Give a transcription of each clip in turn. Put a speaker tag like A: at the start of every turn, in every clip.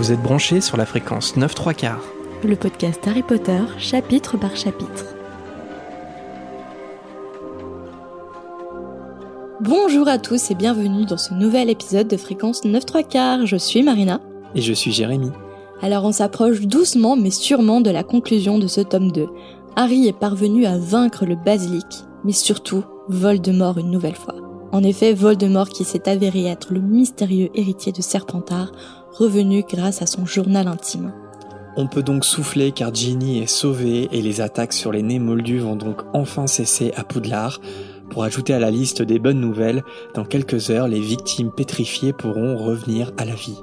A: Vous êtes branchés sur la fréquence 9 3 quarts.
B: Le podcast Harry Potter, chapitre par chapitre. Bonjour à tous et bienvenue dans ce nouvel épisode de fréquence 9 3 quarts. Je suis Marina.
A: Et je suis Jérémy.
B: Alors on s'approche doucement mais sûrement de la conclusion de ce tome 2. Harry est parvenu à vaincre le basilic, mais surtout Voldemort une nouvelle fois. En effet, Voldemort qui s'est avéré être le mystérieux héritier de Serpentard, revenu grâce à son journal intime.
A: On peut donc souffler car Ginny est sauvée et les attaques sur les nez moldus vont donc enfin cesser à Poudlard. Pour ajouter à la liste des bonnes nouvelles, dans quelques heures, les victimes pétrifiées pourront revenir à la vie.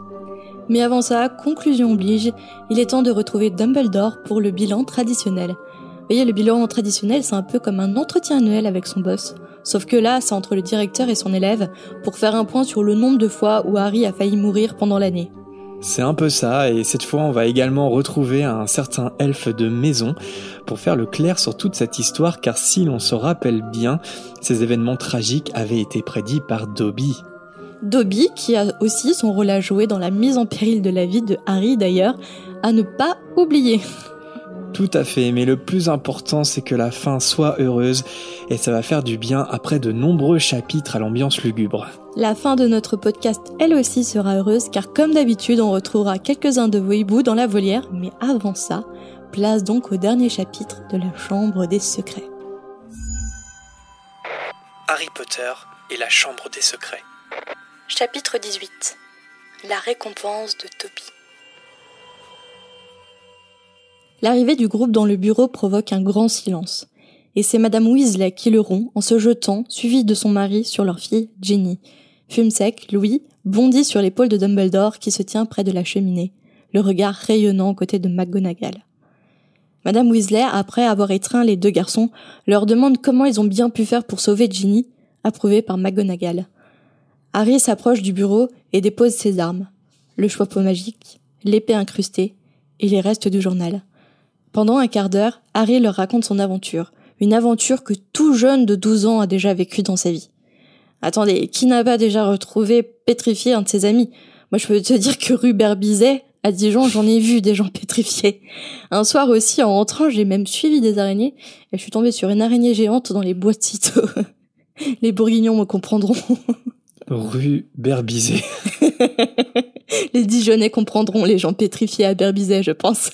B: Mais avant ça, conclusion oblige, il est temps de retrouver Dumbledore pour le bilan traditionnel. Vous voyez, le bilan traditionnel, c'est un peu comme un entretien annuel avec son boss. Sauf que là, c'est entre le directeur et son élève pour faire un point sur le nombre de fois où Harry a failli mourir pendant l'année.
A: C'est un peu ça, et cette fois on va également retrouver un certain elfe de maison pour faire le clair sur toute cette histoire, car si l'on se rappelle bien, ces événements tragiques avaient été prédits par Dobby.
B: Dobby, qui a aussi son rôle à jouer dans la mise en péril de la vie de Harry d'ailleurs, à ne pas oublier.
A: Tout à fait, mais le plus important c'est que la fin soit heureuse et ça va faire du bien après de nombreux chapitres à l'ambiance lugubre.
B: La fin de notre podcast, elle aussi, sera heureuse car comme d'habitude, on retrouvera quelques-uns de vos hiboux dans la volière, mais avant ça, place donc au dernier chapitre de la Chambre des Secrets.
A: Harry Potter et la Chambre des Secrets.
B: Chapitre 18 La récompense de Toby. L'arrivée du groupe dans le bureau provoque un grand silence. Et c'est Madame Weasley qui le rompt en se jetant, suivie de son mari, sur leur fille, Jenny. Fume sec, Louis, bondit sur l'épaule de Dumbledore qui se tient près de la cheminée, le regard rayonnant aux côtés de McGonagall. Madame Weasley, après avoir étreint les deux garçons, leur demande comment ils ont bien pu faire pour sauver Ginny, approuvé par McGonagall. Harry s'approche du bureau et dépose ses armes, le chapeau magique, l'épée incrustée et les restes du journal. Pendant un quart d'heure, Harry leur raconte son aventure, une aventure que tout jeune de 12 ans a déjà vécue dans sa vie. Attendez, qui n'a pas déjà retrouvé pétrifié un de ses amis? Moi, je peux te dire que rue Berbizet, à Dijon, j'en ai vu des gens pétrifiés. Un soir aussi, en rentrant, j'ai même suivi des araignées et je suis tombée sur une araignée géante dans les bois de Cito. les bourguignons me comprendront.
A: Rue Berbizet.
B: les Dijonnais comprendront les gens pétrifiés à Berbizet, je pense.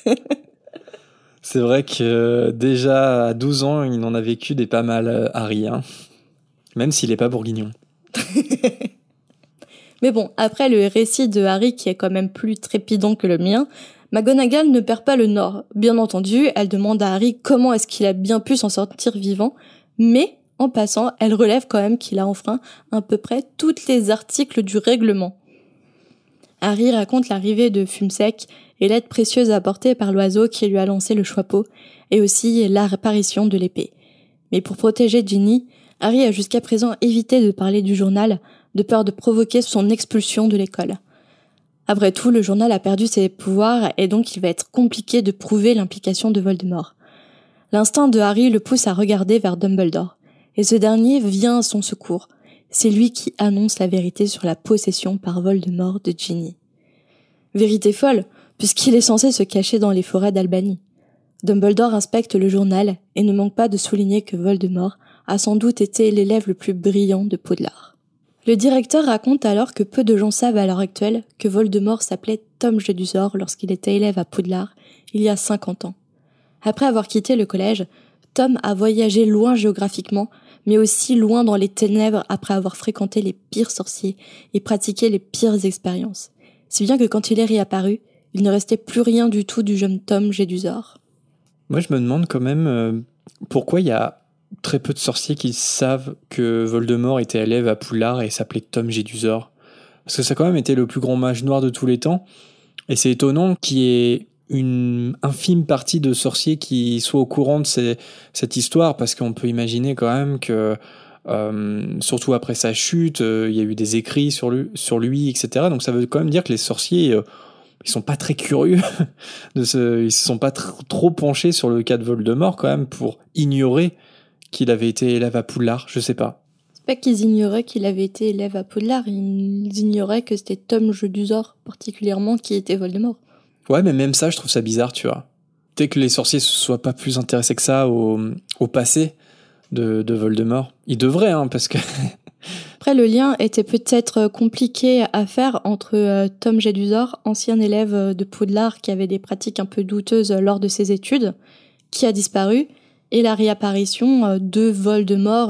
A: C'est vrai que euh, déjà à 12 ans, il en a vécu des pas mal, euh, Harry. Hein. Même s'il n'est pas bourguignon.
B: Mais bon, après le récit de Harry qui est quand même plus trépidant que le mien, McGonagall ne perd pas le nord. Bien entendu, elle demande à Harry comment est-ce qu'il a bien pu s'en sortir vivant, mais en passant, elle relève quand même qu'il a enfreint à peu près tous les articles du règlement. Harry raconte l'arrivée de Fumsec et l'aide précieuse apportée par l'oiseau qui lui a lancé le chapeau, et aussi l'apparition de l'épée. Mais pour protéger Ginny, Harry a jusqu'à présent évité de parler du journal, de peur de provoquer son expulsion de l'école. Après tout, le journal a perdu ses pouvoirs et donc il va être compliqué de prouver l'implication de Voldemort. L'instinct de Harry le pousse à regarder vers Dumbledore, et ce dernier vient à son secours. C'est lui qui annonce la vérité sur la possession par Voldemort de Ginny. Vérité folle, puisqu'il est censé se cacher dans les forêts d'Albanie. Dumbledore inspecte le journal et ne manque pas de souligner que Voldemort a sans doute été l'élève le plus brillant de Poudlard. Le directeur raconte alors que peu de gens savent à l'heure actuelle que Voldemort s'appelait Tom Jedusor lorsqu'il était élève à Poudlard, il y a 50 ans. Après avoir quitté le collège, Tom a voyagé loin géographiquement, mais aussi loin dans les ténèbres après avoir fréquenté les pires sorciers et pratiqué les pires expériences. Si bien que quand il est réapparu, il ne restait plus rien du tout du jeune Tom Jedusor.
A: Moi, je me demande quand même euh, pourquoi il y a très peu de sorciers qui savent que Voldemort était élève à Poudlard et s'appelait Tom Jedusor. Parce que ça a quand même été le plus grand mage noir de tous les temps. Et c'est étonnant qu'il y ait une infime partie de sorciers qui soient au courant de cette histoire, parce qu'on peut imaginer quand même que, euh, surtout après sa chute, euh, il y a eu des écrits sur lui, etc. Donc ça veut quand même dire que les sorciers ils sont pas très curieux de ce, ils se sont pas trop penchés sur le cas de Voldemort quand même pour ignorer qu'il avait été élève à Poudlard, je sais pas.
B: pas qu'ils ignoraient qu'il avait été élève à Poudlard, ils ignoraient que c'était Tom Jedusor particulièrement qui était Voldemort.
A: Ouais, mais même ça, je trouve ça bizarre, tu vois. Dès que les sorciers ne soient pas plus intéressés que ça au, au passé de, de Voldemort, ils devraient, hein, parce que
B: Après, le lien était peut-être compliqué à faire entre euh, Tom Jedusor, ancien élève de Poudlard qui avait des pratiques un peu douteuses lors de ses études, qui a disparu, et la réapparition euh, de Voldemort,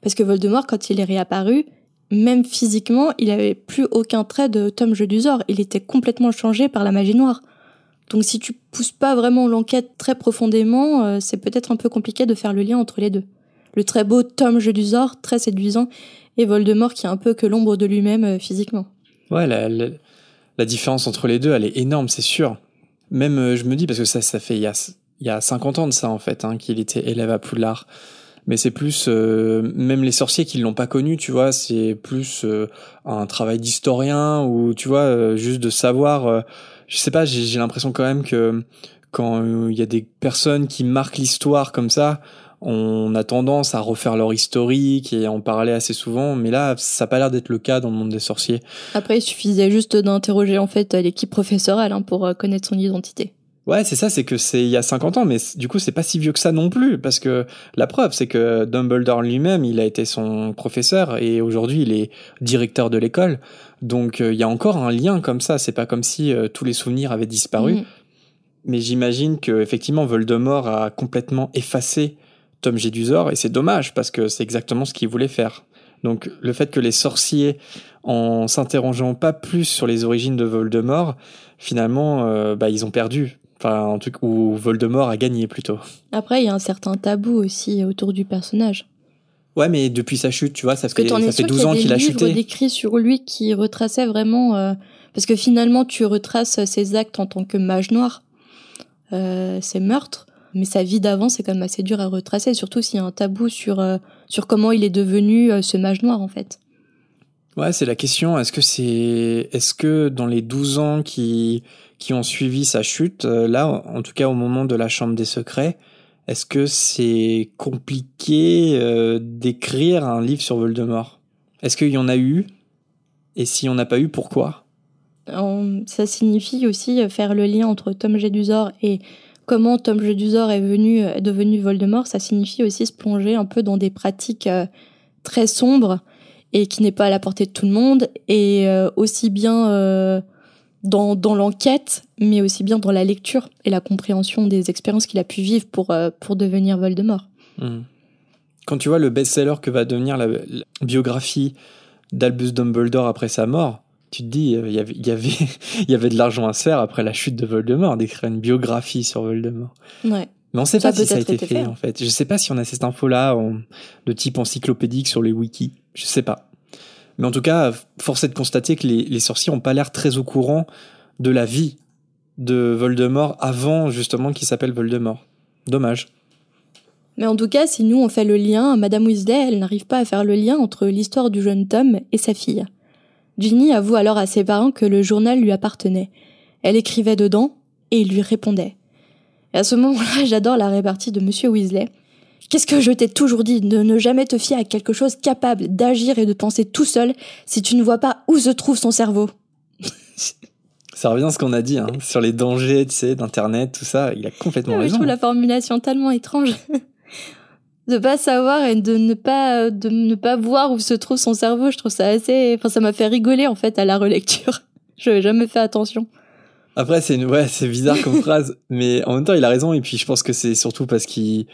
B: parce que Voldemort, quand il est réapparu, même physiquement, il avait plus aucun trait de Tom Jedusor. Il était complètement changé par la magie noire. Donc si tu pousses pas vraiment l'enquête très profondément, c'est peut-être un peu compliqué de faire le lien entre les deux. Le très beau Tom Jedusor, très séduisant, et Voldemort qui est un peu que l'ombre de lui-même euh, physiquement.
A: Ouais, la, différence entre les deux, elle est énorme, c'est sûr. Même, euh, je me dis, parce que ça, ça fait il il y a 50 ans de ça, en fait, hein, qu'il était élève à Poudlard. Mais c'est plus, euh, même les sorciers qui l'ont pas connu, tu vois, c'est plus un travail d'historien ou, tu vois, juste de savoir. je sais pas, j'ai l'impression quand même que quand il y a des personnes qui marquent l'histoire comme ça, on a tendance à refaire leur historique et en parler assez souvent, mais là, ça n'a pas l'air d'être le cas dans le monde des sorciers.
B: Après, il suffisait juste d'interroger en fait l'équipe professorale hein, pour euh, connaître son identité.
A: Ouais, c'est ça, c'est que c'est il y a 50 ans, mais du coup, c'est pas si vieux que ça non plus, parce que la preuve, c'est que Dumbledore lui-même, il a été son professeur et aujourd'hui, il est directeur de l'école. Donc, euh, il y a encore un lien comme ça. C'est pas comme si euh, tous les souvenirs avaient disparu. Mm. Mais j'imagine que effectivement, Voldemort a complètement effacé Tom Jedusor et c'est dommage parce que c'est exactement ce qu'il voulait faire. Donc le fait que les sorciers, en s'interrogeant pas plus sur les origines de Voldemort, finalement, euh, bah, ils ont perdu. Enfin, en tout cas, ou Voldemort a gagné plutôt.
B: Après, il y a un certain tabou aussi autour du personnage.
A: Ouais, mais depuis sa chute, tu vois, ça fait, ça fait 12 ans qu'il a chuté.
B: Il y a des livres sur lui qui retraçaient vraiment... Euh, parce que finalement, tu retraces ses actes en tant que mage noir, euh, ses meurtres, mais sa vie d'avant, c'est quand même assez dur à retracer, surtout s'il y a un tabou sur, euh, sur comment il est devenu ce mage noir, en fait.
A: Ouais, c'est la question. Est-ce que c'est, est-ce que dans les 12 ans qui, qui ont suivi sa chute, euh, là, en tout cas au moment de la Chambre des Secrets, est-ce que c'est compliqué d'écrire un livre sur Voldemort? Est-ce qu'il y en a eu? Et si on n'a pas eu, pourquoi?
B: Ça signifie aussi faire le lien entre Tom Jedusor et comment Tom Jedusor est, est devenu Voldemort, ça signifie aussi se plonger un peu dans des pratiques euh, très sombres et qui n'est pas à la portée de tout le monde, et euh, aussi bien euh, dans, dans l'enquête, mais aussi bien dans la lecture et la compréhension des expériences qu'il a pu vivre pour, pour devenir Voldemort.
A: Hmm. Quand tu vois le best-seller que va devenir la biographie d'Albus Dumbledore après sa mort, tu te dis, euh, il y avait, il y avait, y avait de l'argent à se faire après la chute de Voldemort, d'écrire une biographie sur Voldemort.
B: Ouais.
A: Mais on sait pas si ça a été, fait, en fait. Je sais pas si on a cette info-là de type encyclopédique sur les wikis. Je sais pas. Mais en tout cas, force est de constater que les, les sorciers ont pas l'air très au courant de la vie de Voldemort avant justement qu'il s'appelle Voldemort. Dommage.
B: Mais en tout cas, si nous on fait le lien, Madame Weasley, elle n'arrive pas à faire le lien entre l'histoire du jeune Tom et sa fille. Ginny avoue alors à ses parents que le journal lui appartenait. Elle écrivait dedans et il lui répondait. Et à ce moment-là, j'adore la répartie de Monsieur Weasley. Qu'est-ce que je t'ai toujours dit? De ne jamais te fier à quelque chose capable d'agir et de penser tout seul si tu ne vois pas où se trouve son cerveau.
A: Ça revient à ce qu'on a dit hein, sur les dangers, tu sais, d'internet, tout ça. Il a complètement raison.
B: Je trouve la formulation tellement étrange de pas savoir et de ne pas de ne pas voir où se trouve son cerveau je trouve ça assez enfin ça m'a fait rigoler en fait à la relecture je n'avais jamais fait attention
A: après c'est une... ouais c'est bizarre comme phrase mais en même temps il a raison et puis je pense que c'est surtout parce qu'il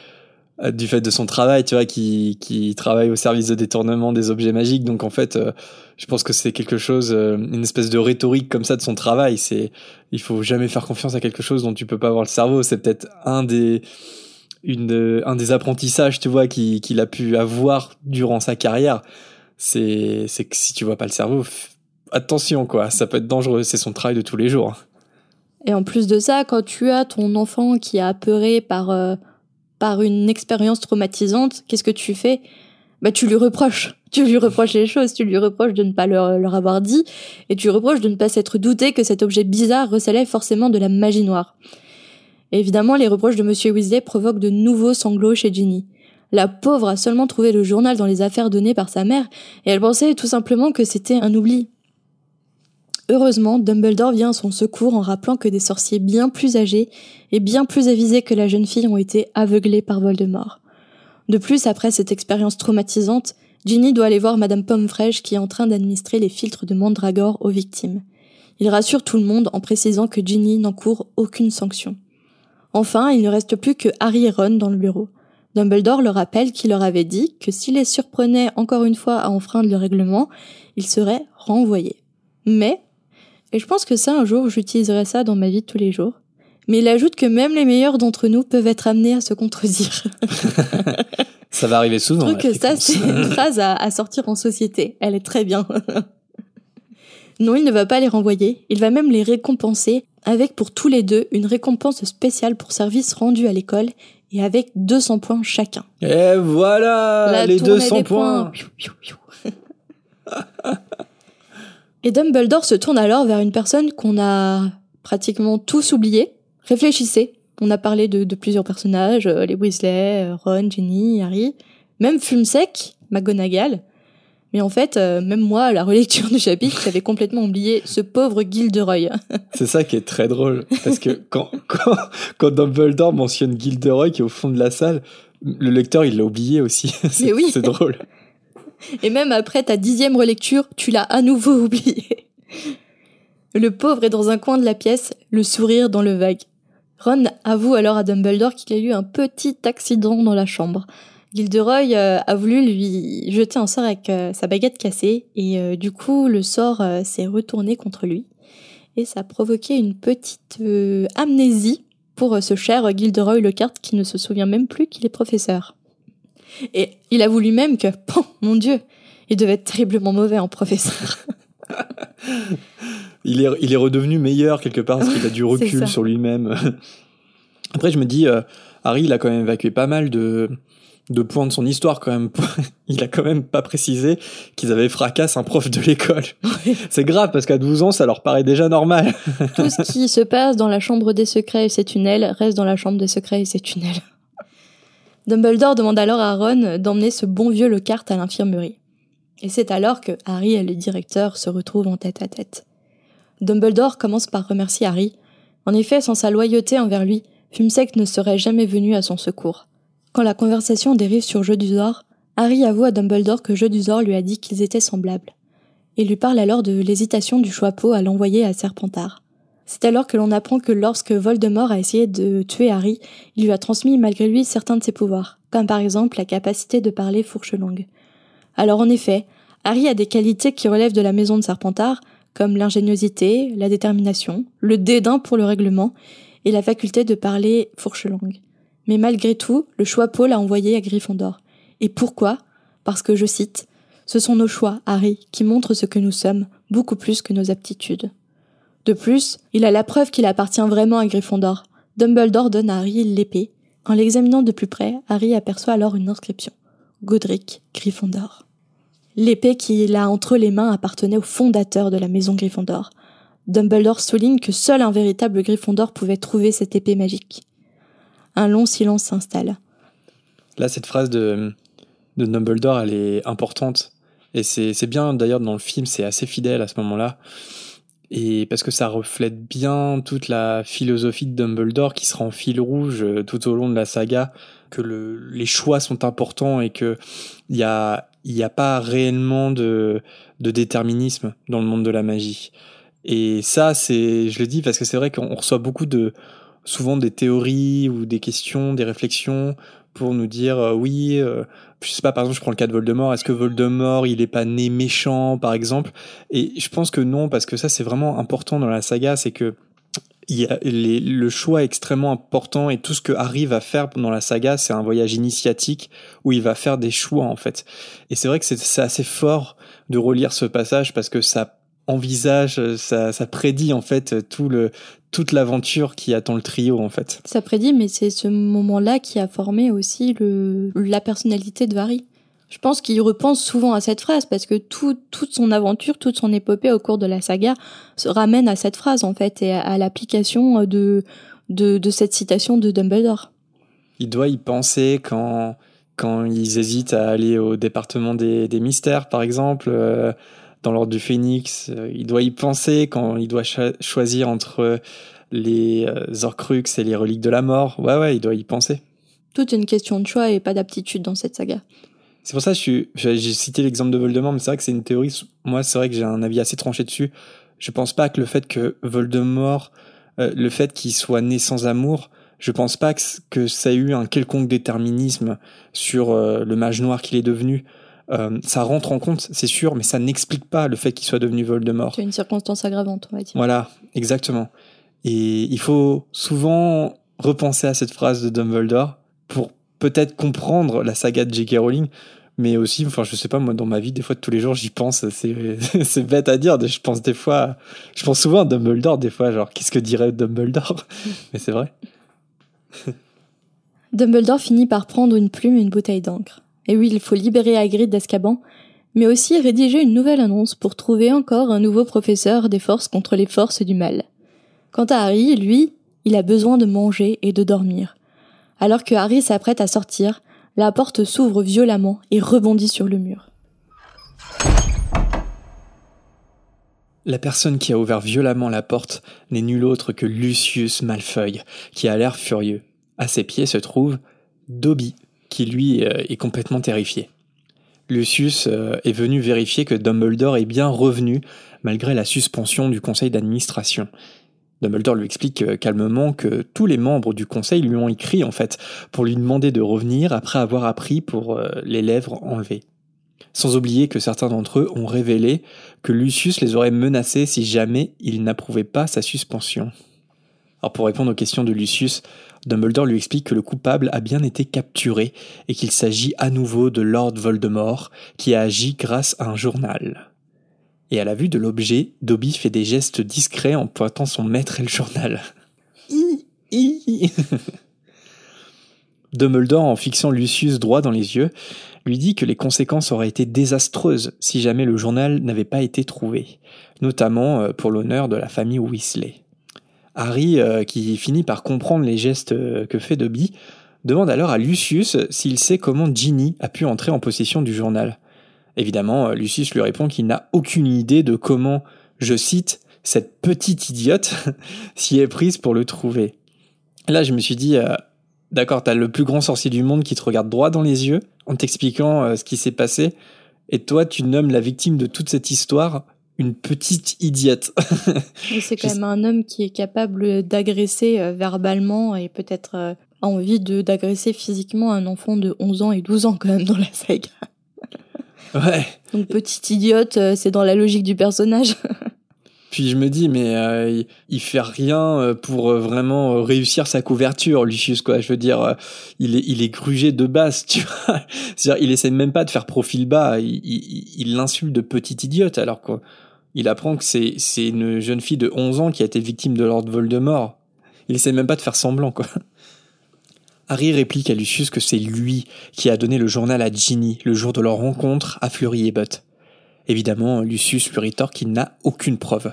A: euh, du fait de son travail tu vois qui qui travaille au service de détournement des objets magiques donc en fait euh, je pense que c'est quelque chose euh, une espèce de rhétorique comme ça de son travail c'est il faut jamais faire confiance à quelque chose dont tu peux pas avoir le cerveau c'est peut-être un des une, un des apprentissages, tu vois, qu'il a pu avoir durant sa carrière, c'est que si tu vois pas le cerveau, attention, quoi, ça peut être dangereux, c'est son travail de tous les jours.
B: Et en plus de ça, quand tu as ton enfant qui est apeuré par, euh, par une expérience traumatisante, qu'est-ce que tu fais? Bah, tu lui reproches. Tu lui reproches les choses, tu lui reproches de ne pas leur, leur avoir dit, et tu lui reproches de ne pas s'être douté que cet objet bizarre recelait forcément de la magie noire évidemment, les reproches de Monsieur Weasley provoquent de nouveaux sanglots chez Ginny. La pauvre a seulement trouvé le journal dans les affaires données par sa mère, et elle pensait tout simplement que c'était un oubli. Heureusement, Dumbledore vient à son secours en rappelant que des sorciers bien plus âgés et bien plus avisés que la jeune fille ont été aveuglés par Voldemort. De plus, après cette expérience traumatisante, Ginny doit aller voir Madame Pommefraîche qui est en train d'administrer les filtres de Mandragore aux victimes. Il rassure tout le monde en précisant que Ginny n'encourt aucune sanction. Enfin, il ne reste plus que Harry et Ron dans le bureau. Dumbledore leur rappelle qu'il leur avait dit que s'il les surprenait encore une fois à enfreindre le règlement, ils seraient renvoyés. Mais et je pense que ça, un jour, j'utiliserai ça dans ma vie de tous les jours. Mais il ajoute que même les meilleurs d'entre nous peuvent être amenés à se contredire.
A: ça va arriver souvent.
B: Je trouve que ça, c'est une phrase à, à sortir en société. Elle est très bien. non, il ne va pas les renvoyer. Il va même les récompenser avec pour tous les deux une récompense spéciale pour service rendu à l'école et avec 200 points chacun.
A: Et voilà les 200 points.
B: points. Et Dumbledore se tourne alors vers une personne qu'on a pratiquement tous oublié. Réfléchissez. On a parlé de, plusieurs personnages, euh, les Weasley, euh, Ron, Ginny, Harry, même Fumsec, McGonagall. Mais en fait, euh, même moi, à la relecture du chapitre, j'avais complètement oublié ce pauvre Gilderoy.
A: C'est ça qui est très drôle, parce que quand, quand, quand Dumbledore mentionne Gilderoy qui est au fond de la salle, le lecteur, il l'a oublié aussi. c'est oui. drôle.
B: Et même après ta dixième relecture, tu l'as à nouveau oublié. Le pauvre est dans un coin de la pièce, le sourire dans le vague. Ron avoue alors à Dumbledore qu'il a eu un petit accident dans la chambre. Gilderoy euh, a voulu lui jeter un sort avec euh, sa baguette cassée et euh, du coup le sort s'est retourné contre lui et ça a provoqué une petite amnésie pour ce cher Gilderoy Lockhart qui ne se souvient même plus qu'il est professeur. Et il avoue lui-même que, mon Dieu, il devait être terriblement mauvais en professeur.
A: il, est, il est redevenu meilleur quelque part parce qu'il a du recul sur lui-même. Après, je me dis, euh, Harry, il a quand même évacué pas mal de, de points de son histoire quand même. il a quand même pas précisé qu'ils avaient fracassé un prof de l'école. C'est grave parce qu'à 12 ans, ça leur paraît déjà normal.
B: Tout ce qui se passe dans la chambre des secrets et ses tunnels reste dans la chambre des secrets et ses tunnels. Dumbledore demande alors à Ron d'emmener ce bon vieux Lockhart à l'infirmerie. Et c'est alors que Harry et le directeur se retrouvent en tête à tête. Dumbledore commence par remercier Harry. En effet, sans sa loyauté envers lui, Fumsec ne serait jamais venu à son secours. Quand la conversation dérive sur Jeu d'Uzor, Harry avoue à Dumbledore que Jeu d'Uzor lui a dit qu'ils étaient semblables. Il lui parle alors de l'hésitation du Choixpeau à l'envoyer à Serpentard. C'est alors que l'on apprend que lorsque Voldemort a essayé de tuer Harry, il lui a transmis malgré lui certains de ses pouvoirs, comme par exemple la capacité de parler fourche longue. Alors en effet, Harry a des qualités qui relèvent de la maison de Serpentard, comme l'ingéniosité, la détermination, le dédain pour le règlement et la faculté de parler fourche longue. Mais malgré tout, le choix Paul a envoyé à Gryffondor. Et pourquoi? Parce que, je cite, Ce sont nos choix, Harry, qui montrent ce que nous sommes, beaucoup plus que nos aptitudes. De plus, il a la preuve qu'il appartient vraiment à Gryffondor. Dumbledore donne à Harry l'épée. En l'examinant de plus près, Harry aperçoit alors une inscription. Godric Gryffondor. L'épée qu'il a entre les mains appartenait au fondateur de la maison Gryffondor. Dumbledore souligne que seul un véritable Gryffondor pouvait trouver cette épée magique. Un long silence s'installe.
A: Là, cette phrase de, de Dumbledore, elle est importante. Et c'est bien, d'ailleurs, dans le film, c'est assez fidèle à ce moment-là et parce que ça reflète bien toute la philosophie de Dumbledore qui sera en fil rouge euh, tout au long de la saga, que le, les choix sont importants et que il y a n'y a pas réellement de, de déterminisme dans le monde de la magie. Et ça, c'est, je le dis parce que c'est vrai qu'on reçoit beaucoup de, souvent des théories ou des questions, des réflexions pour nous dire euh, oui, euh, je sais pas, par exemple, je prends le cas de Voldemort, est-ce que Voldemort, il est pas né méchant, par exemple? Et je pense que non, parce que ça, c'est vraiment important dans la saga, c'est que il le choix est extrêmement important et tout ce que Harry va faire dans la saga, c'est un voyage initiatique où il va faire des choix en fait. Et c'est vrai que c'est assez fort de relire ce passage parce que ça envisage, ça, ça prédit en fait tout le, toute l'aventure qui attend le trio en fait.
B: Ça prédit, mais c'est ce moment-là qui a formé aussi le, la personnalité de Harry. Je pense qu'il repense souvent à cette phrase parce que tout, toute son aventure, toute son épopée au cours de la saga se ramène à cette phrase en fait et à, l'application de, de, de cette citation de Dumbledore.
A: Il doit y penser quand quand ils hésitent à aller au département des, des mystères, par exemple, euh, dans l'ordre du Phénix, euh, il doit y penser quand il doit cho- choisir entre les euh, Horcruxes et les reliques de la mort. Ouais, ouais, il doit y penser.
B: Toute une question de choix et pas d'aptitude dans cette saga.
A: C'est pour ça que j'ai cité l'exemple de Voldemort, mais c'est vrai que c'est une théorie. Moi, c'est vrai que j'ai un avis assez tranché dessus. Je pense pas que le fait que Voldemort, euh, le fait qu'il soit né sans amour, je pense pas que, ça ait eu un quelconque déterminisme sur euh, le mage noir qu'il est devenu. Euh, ça rentre en compte, c'est sûr, mais ça n'explique pas le fait qu'il soit devenu Voldemort.
B: C'est une circonstance aggravante, on va dire.
A: Voilà, exactement. Et il faut souvent repenser à cette phrase de Dumbledore pour peut-être comprendre la saga de J.K. Rowling, mais aussi, enfin, je sais pas, moi, dans ma vie, des fois, tous les jours, j'y pense. C'est, c'est bête à dire. Je pense des fois, je pense souvent à Dumbledore, des fois, genre, qu'est-ce que dirait Dumbledore? Mais c'est vrai.
B: Dumbledore finit par prendre une plume et une bouteille d'encre. Et oui, il faut libérer Hagrid d'Azkaban, mais aussi rédiger une nouvelle annonce pour trouver encore un nouveau professeur des forces contre les forces du mal. Quant à Harry, lui, il a besoin de manger et de dormir. Alors que Harry s'apprête à sortir, la porte s'ouvre violemment et rebondit sur le mur.
A: La personne qui a ouvert violemment la porte n'est nul autre que Lucius Malfoy, qui a l'air furieux. À ses pieds se trouve Dobby, qui lui euh, est complètement terrifié. Lucius euh, est venu vérifier que Dumbledore est bien revenu malgré la suspension du conseil d'administration. Dumbledore lui explique euh, calmement que tous les membres du conseil lui ont écrit en fait pour lui demander de revenir après avoir appris pour les lèvres enlevées. Sans oublier que certains d'entre eux ont révélé que Lucius les aurait menacés si jamais ils n'approuvaient pas sa suspension. Alors pour répondre aux questions de Lucius, Dumbledore lui explique que le coupable a bien été capturé et qu'il s'agit à nouveau de Lord Voldemort qui a agi grâce à un journal. Et à la vue de l'objet, Dobby fait des gestes discrets en pointant son maître et le journal. Dumbledore, en fixant Lucius droit dans les yeux, lui dit que les conséquences auraient été désastreuses si jamais le journal n'avait pas été trouvé, notamment euh, pour l'honneur de la famille Weasley. Harry, euh, qui finit par comprendre les gestes euh, que fait Dobby, demande alors à Lucius s'il sait comment Ginny a pu entrer en possession du journal. Évidemment, euh, Lucius lui répond qu'il n'a aucune idée de comment, je cite, cette petite idiote s'y est prise pour le trouver. Là, je me suis dit, d'accord, t'as le plus grand sorcier du monde qui te regarde droit dans les yeux en t'expliquant ce qui s'est passé, et toi, tu nommes la victime de toute cette histoire une petite idiote.
B: C'est quand même un homme qui est capable d'agresser euh, verbalement et peut-être euh, a envie de d'agresser physiquement un enfant de 11 ans et 12 ans quand même dans la saga.
A: ouais.
B: Donc petite idiote, euh, c'est dans la logique du personnage.
A: Puis je me dis, mais euh, il, fait rien pour vraiment réussir sa couverture, Lucius, quoi. Je veux dire, il est, il est grugé de base, tu vois. C'est-à-dire, il essaie même pas de faire profil bas. Il, il, il l'insulte de petite idiote, alors quoi. Il apprend que c'est, une jeune fille de 11 ans qui a été victime de Lord Voldemort. Il essaie même pas de faire semblant, quoi. Harry réplique à Lucius que c'est lui qui a donné le journal à Ginny le jour de leur rencontre à Fleury et Butt. Évidemment, Lucius lui rétorque qu'il n'a aucune preuve.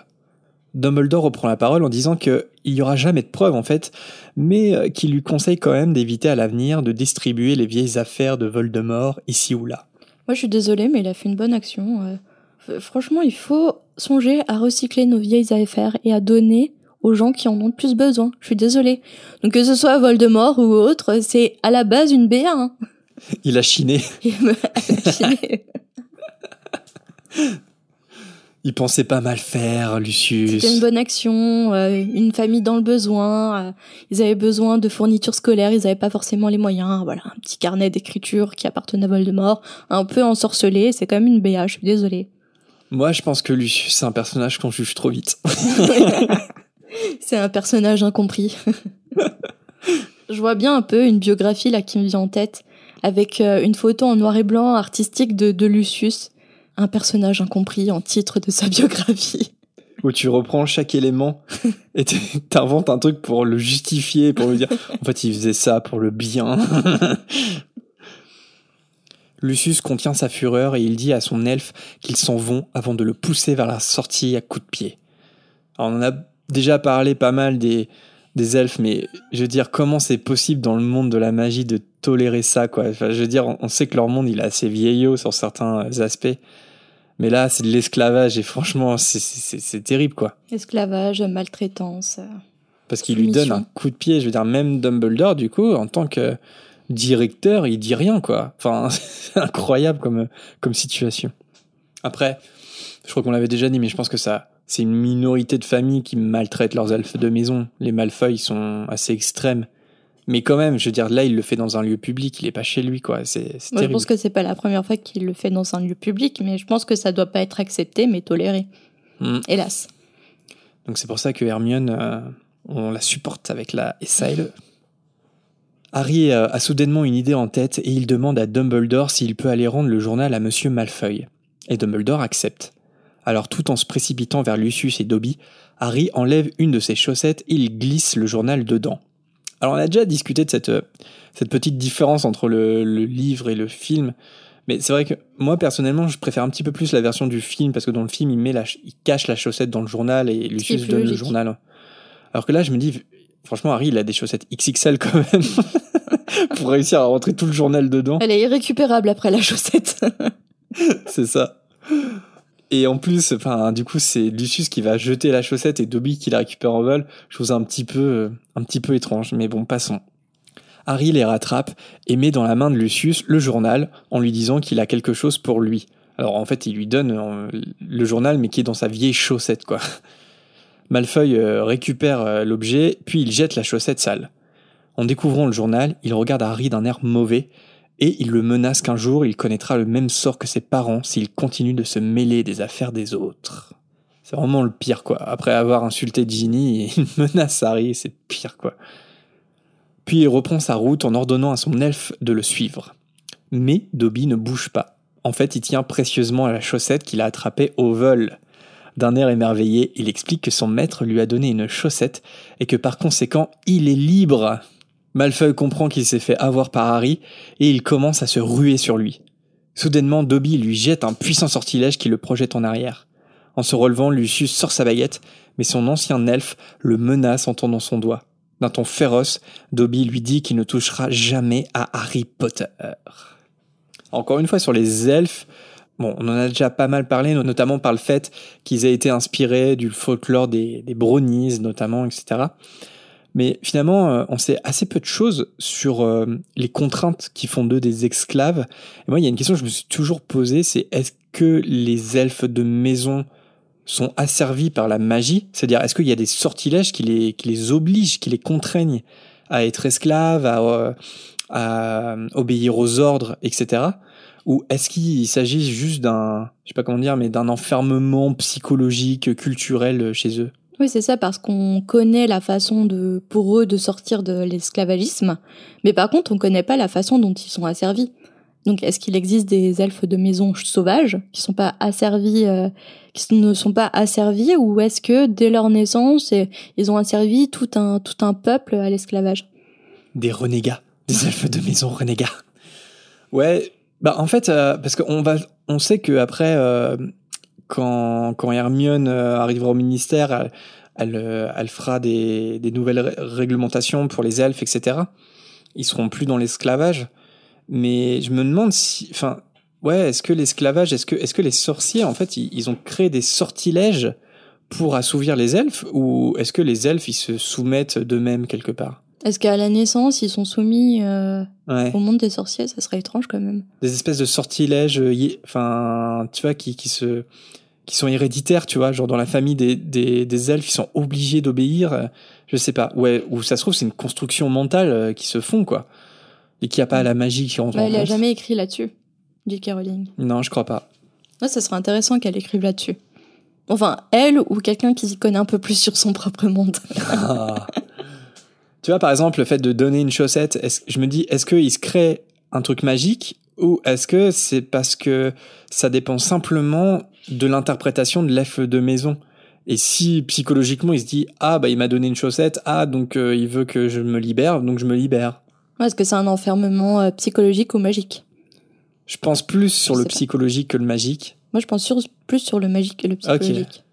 A: Dumbledore reprend la parole en disant qu'il n'y aura jamais de preuve en fait, mais euh, qu'il lui conseille quand même d'éviter à l'avenir de distribuer les vieilles affaires de Voldemort ici ou là.
B: Moi je suis désolée, mais il a fait une bonne action. euh. F- Franchement, il faut songer à recycler nos vieilles affaires et à donner aux gens qui en ont le plus besoin. Je suis désolée. Donc que ce soit Voldemort ou autre, c'est à la base une BA. Hein.
A: Il a chiné,
B: Et me- Imaginez.
A: il pensait pas mal faire, Lucius.
B: C'était une bonne action, euh, une famille dans le besoin. euh, ils avaient besoin de fournitures scolaires, ils n'avaient pas forcément les moyens. Voilà, un petit carnet d'écriture qui appartenait à Voldemort, un peu ensorcelé. C'est quand même une BA. Je suis désolée.
A: Moi, je pense que Lucius, c'est un personnage qu'on juge trop vite.
B: C'est un personnage incompris. Je vois bien un peu une biographie là qui me vient en tête, avec euh, une photo en noir et blanc artistique de, de Lucius, un personnage incompris en titre de sa biographie.
A: Où tu reprends chaque élément et t'inventes un truc pour le justifier, pour lui dire en fait il faisait ça pour le bien. Lucius contient sa fureur et il dit à son elfe qu'ils s'en vont avant de le pousser vers la sortie à coups de pied. Alors, on en a déjà parlé pas mal des, des elfes, mais je veux dire, comment c'est possible dans le monde de la magie de tolérer ça, quoi? Enfin, je veux dire, on- sait que leur monde, il est assez vieillot sur certains aspects. Mais là, c'est de l'esclavage et franchement, c'est- terrible, quoi.
B: Esclavage, maltraitance. euh.
A: Parce qu'il lui donne un coup de pied. Je veux dire, même Dumbledore, du coup, en tant que directeur, il dit rien, quoi. Enfin, c'est incroyable comme, comme situation. Après, je crois qu'on l'avait déjà dit, mais je pense que ça, c'est une minorité de familles qui maltraitent leurs elfes de maison. Les Malfoy sont assez extrêmes. Mais quand même, je veux dire, là, il le fait dans un lieu public, il est pas chez lui, quoi. C'est c'est
B: Moi, je pense que c'est pas la première fois qu'il le fait dans un lieu public, mais je pense que ça doit pas être accepté, mais toléré.
A: Mm.
B: Hélas.
A: Donc c'est pour ça que Hermione, euh, on la supporte avec la SALE. Harry a soudainement une idée en tête et il demande à Dumbledore s'il peut aller rendre le journal à Monsieur Malfoy. Et Dumbledore accepte. Alors tout en se précipitant vers Lucius et Dobby, Harry enlève une de ses chaussettes et il glisse le journal dedans. Alors on a déjà discuté de cette, euh, cette petite différence entre le, le livre et le film, mais c'est vrai que moi personnellement je préfère un petit peu plus la version du film parce que dans le film il, met la, il cache la chaussette dans le journal et Lucius donne le journal. Alors que là je me dis, franchement Harry il a des chaussettes XXL quand même pour réussir à rentrer tout le journal dedans.
B: Elle est irrécupérable après la chaussette.
A: C'est ça. Et en plus, enfin, du coup, c'est Lucius qui va jeter la chaussette et Dobby qui la récupère en vol. Chose un petit peu, un petit peu étrange, mais bon, passons. Harry les rattrape et met dans la main de Lucius le journal en lui disant qu'il a quelque chose pour lui. Alors en fait, il lui donne euh, le journal, mais qui est dans sa vieille chaussette, quoi. Euh, récupère euh, l'objet, puis il jette la chaussette sale. En découvrant le journal, il regarde Harry d'un air mauvais et il le menace qu'un jour il connaîtra le même sort que ses parents s'il continue de se mêler des affaires des autres. C'est vraiment le pire, quoi. Après avoir insulté Ginny, il menace Harry, c'est pire, quoi. Puis il reprend sa route en ordonnant à son elfe de le suivre. Mais Dobby ne bouge pas. En fait, il tient précieusement à la chaussette qu'il a attrapée au vol. D'un air émerveillé, il explique que son maître lui a donné une chaussette et que par conséquent, il est libre. Malfoy comprend qu'il s'est fait avoir par Harry et il commence à se ruer sur lui. Soudainement, Dobby lui jette un puissant sortilège qui le projette en arrière. En se relevant, Lucius sort sa baguette, mais son ancien elfe le menace en tendant son doigt. D'un ton féroce, Dobby lui dit qu'il ne touchera jamais à Harry Potter. Encore une fois, sur les elfes, bon, on en a déjà pas mal parlé, notamment par le fait qu'ils aient été inspirés du folklore des, des brownies, notamment, etc. Mais finalement, euh, on sait assez peu de choses sur euh, les contraintes qui font d'eux des esclaves. Et moi, il y a une question que je me suis toujours posée, c'est est-ce que les elfes de maison sont asservis par la magie? C'est-à-dire, est-ce qu'il y a des sortilèges qui les, qui les obligent, qui les contraignent à être esclaves, à, euh, à obéir aux ordres, etc. Ou est-ce qu'il s'agit juste d'un, je sais pas comment dire, mais d'un enfermement psychologique, culturel chez eux?
B: Oui, c'est ça, parce qu'on connaît la façon de, pour eux de sortir de l'esclavagisme, mais par contre, on connaît pas la façon dont ils sont asservis. Donc, est-ce qu'il existe des elfes de maison sauvages qui sont pas asservis, euh, qui ne sont pas asservis, ou est-ce que dès leur naissance, ils ont asservi tout un tout un peuple à l'esclavage?
A: Des renégats, des elfes de maison renégats. Ouais, bah en fait, euh, parce qu'on va, on sait que après, euh, quand, quand Hermione euh, arrivera au ministère, elle, elle, euh, fera des, des nouvelles ré- réglementations pour les elfes, etc. Ils seront plus dans l'esclavage. Mais je me demande si, enfin, ouais, est-ce que l'esclavage, est-ce que, est-ce que les sorciers, en fait, ils, ils ont créé des sortilèges pour assouvir les elfes, ou est-ce que les elfes, ils se soumettent d'eux-mêmes quelque part?
B: Est-ce qu'à la naissance, ils sont soumis euh,
A: Ouais.
B: au monde des sorciers? Ça serait étrange quand même.
A: des espèces de sortilèges, euh, enfin, tu vois, qui, qui se, qui sont héréditaires, tu vois, genre dans la famille des, des, des elfes, ils sont obligés d'obéir. euh, Je sais pas, ouais, ou ça se trouve c'est une construction mentale qui se font quoi, et qu'il n'y a pas la magie qui rentre
B: Bah,
A: en
B: il a jamais écrit là-dessus, J.K. Rowling.
A: Non, je crois pas.
B: Ouais, ça serait intéressant qu'elle écrive là-dessus. Enfin, elle ou quelqu'un qui s'y connaît un peu plus sur son propre monde.
A: Ah. tu vois, par exemple, le fait de donner une chaussette, je me dis, est-ce qu'il se crée un truc magique ou est-ce que c'est parce que ça dépend simplement de l'interprétation de l'elfe de maison? Et si psychologiquement il se dit, ah bah il m'a donné une chaussette, ah donc euh, il veut que je me libère, donc je me libère.
B: Ouais, Est-ce que c'est un enfermement euh, psychologique ou magique?
A: Je pense plus sur
B: Je
A: le
B: pas.
A: psychologique que le magique.
B: Moi, je pense sur- plus sur le magique que le psychologique.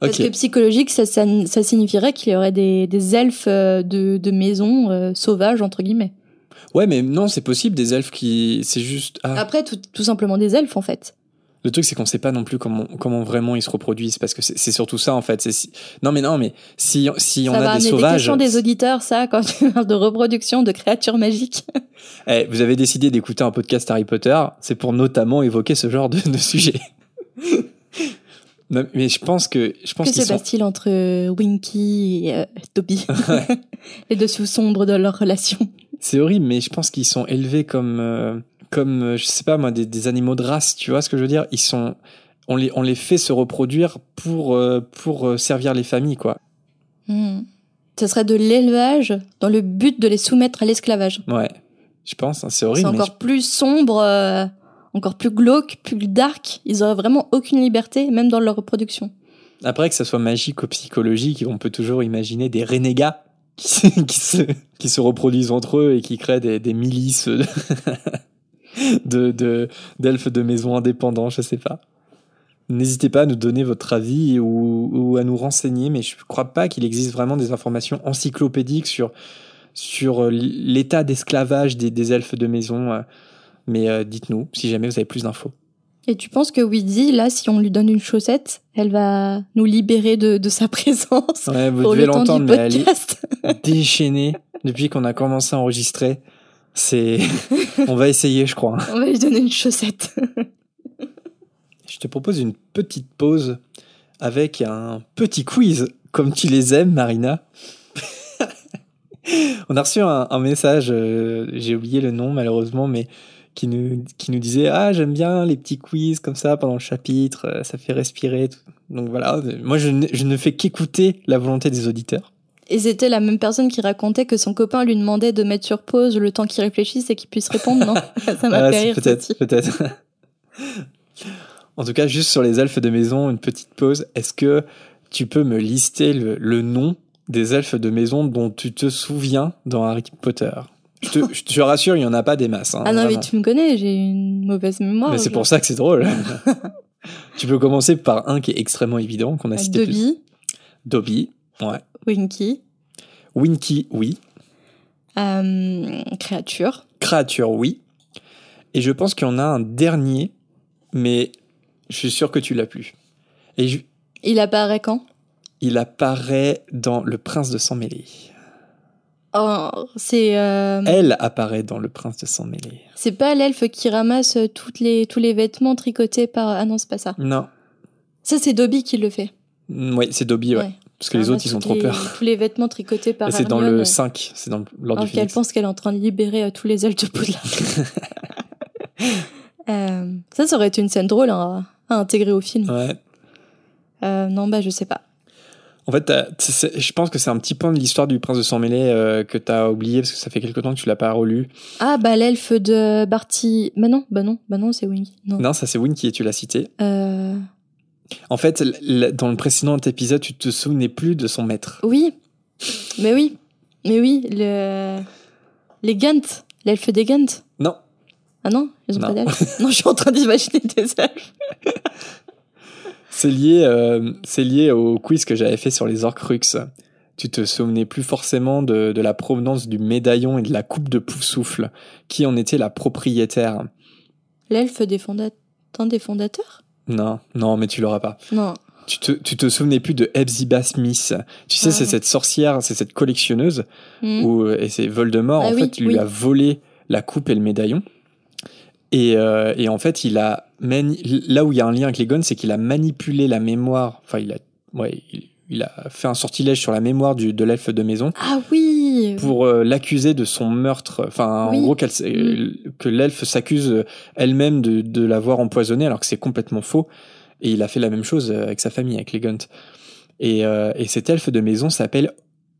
B: Parce que psychologique, ça, ça, ça signifierait qu'il y aurait des, des elfes euh, de, de maison euh, sauvages, entre guillemets.
A: Ouais, mais non, c'est possible des elfes qui. C'est juste. Ah.
B: Après, tout, tout simplement des elfes, en fait.
A: Le truc, c'est qu'on sait pas non plus comment, comment vraiment ils se reproduisent, parce que c'est c'est surtout ça, en fait. C'est si- Non, mais non, mais si, si on
B: ça
A: a des sauvages.
B: questions des auditeurs, ça, quand tu parles de reproduction de créatures magiques.
A: Eh, vous avez décidé d'écouter un podcast Harry Potter, c'est pour notamment évoquer ce genre de, de sujet. Non, mais je pense que. Je pense
B: Que se
A: sont.
B: passe-t-il entre euh, Winky et euh, Dobby Les dessous sombres de leur relation.
A: C'est horrible, mais je pense qu'ils sont élevés comme. euh, comme, euh, je sais pas moi, des, des animaux de race, tu vois ce que je veux dire? Ils sont. On les, on les fait se reproduire pour, euh, pour servir les familles, quoi.
B: Hmm. Ce serait de l'élevage dans le but de les soumettre à l'esclavage.
A: Ouais. Je pense, hein, c'est
B: C'est
A: horrible. mais
B: encore plus sombre, encore plus glauque, plus dark. Ils auraient vraiment aucune liberté, même dans leur reproduction.
A: Après, que ça soit magique ou psychologique, on peut toujours imaginer des renégats qui, se- reproduisent entre eux et qui créent des, milices de, de, de- d'elfes de maison indépendants, je sais pas. N'hésitez pas à nous donner votre avis ou, à nous renseigner, mais je crois pas qu'il existe vraiment des informations encyclopédiques sur, sur euh, l'état d'esclavage des, des elfes de maison. Mais euh, dites-nous si jamais vous avez plus d'infos.
B: Et tu penses que Weedy, là, si on lui donne une chaussette, elle va nous libérer de, de sa présence
A: Ouais, vous
B: pour
A: devez
B: le temps
A: mais elle est déchaînée depuis qu'on a commencé à enregistrer. C'est, on va essayer, je crois.
B: On va lui donner une chaussette.
A: Je te propose une petite pause avec un petit quiz, comme tu les aimes, Marina. On a reçu un, un message, euh, j'ai oublié le nom malheureusement, mais qui nous, qui nous disait Ah, j'aime bien les petits quiz comme ça pendant le chapitre, euh, ça fait respirer. tout. Donc voilà, moi je, ne- je ne fais qu'écouter la volonté des auditeurs.
B: Et c'était la même personne qui racontait que son copain lui demandait de mettre sur pause le temps qu'il réfléchisse et qu'il puisse répondre, non Ça m'a
A: Ah,
B: fait rire.
A: Peut-être, peut-être. en tout cas, juste sur les elfes de maison, une petite pause. Est-ce que tu peux me lister le, le nom des elfes de maison dont tu te souviens dans Harry Potter? Je te, je te rassure, il n'y en a pas des masses. hein,
B: Ah non, mais tu me connais, j'ai une mauvaise mémoire.
A: Mais c'est pour ça que c'est drôle. tu peux commencer par un qui est extrêmement évident, qu'on a cité plus.
B: Dobby,
A: Dobby. Ouais.
B: Winky,
A: Winky, oui.
B: euh, créature.
A: Créature, oui. Et je pense qu'il y en a un dernier, mais je suis sûr que tu l'as plus. Et je-
B: Il apparaît quand?
A: Il apparaît dans Le Prince de Sang Mêlé.
B: Oh, c'est euh,
A: Elle apparaît dans Le Prince de Sang Mêlé.
B: c'est pas l'elfe qui ramasse toutes les tous les vêtements tricotés par ah non c'est pas ça.
A: Non.
B: Ça c'est Dobby qui le fait.
A: Mm, Oui, c'est Dobby, ouais.
B: Ouais.
A: Parce que les autres, ils ont trop
B: les-
A: peur.
B: Tous les vêtements tricotés par
A: c'est dans le
B: euh,
A: 5, c'est dans l'ordre du
B: qu'elle
A: Phénix.
B: pense qu'elle est en train de libérer euh, tous les elfes de Poudlard. Euh, ça, ça aurait été une scène drôle hein, à intégrer au film.
A: Ouais.
B: Euh, non, bah je sais pas.
A: En fait, je pense que c'est un petit point de l'histoire du Prince de Sang Mêlé euh, que t'as oublié parce que ça fait quelque temps que tu l'as pas relu.
B: Ah bah l'elfe de Barty. Bah non, bah non, bah non, c'est Winky. Non.
A: Non, ça c'est Winky et tu l'as cité.
B: Euh,
A: En fait, dans le précédent épisode, tu te souvenais plus de son maître.
B: Oui, mais oui, mais oui, le... les Gant, l'elfe des Gant.
A: Non.
B: Ah non, ils ont
A: Non.
B: pas d'elfe. non, je suis en train d'imaginer des elfes.
A: C'est lié, euh, c'est lié au quiz que j'avais fait sur les Horcruxes. Tu te souvenais plus forcément de, de la provenance du médaillon et de la coupe de Poufsouffle. Qui en était la propriétaire?
B: L'elfe des, des fondateurs?
A: Non, non, mais tu l'auras pas.
B: Non.
A: Tu te, tu te souvenais plus de Hepzibah Smith. Tu sais,
B: Ah
A: c'est cette sorcière, c'est cette collectionneuse,
B: Hmm.
A: où, et c'est Voldemort,
B: Ah
A: en
B: oui,
A: fait, lui
B: oui.
A: a volé la coupe et le médaillon. Et, euh, et en fait, il a mani- là où il y a un lien avec les gones, c'est qu'il a manipulé la mémoire. Enfin, il a, ouais, il, il a fait un sortilège sur la mémoire du, de l'elfe de maison
B: Ah oui
A: pour euh, l'accuser de son meurtre. Enfin,
B: Oui.
A: en gros, s- euh, que l'elfe s'accuse euh, elle-même de, de l'avoir empoisonné, alors que c'est complètement faux. Et il a fait la même chose avec sa famille, avec les Gunt. Et, euh, et cet elfe de maison s'appelle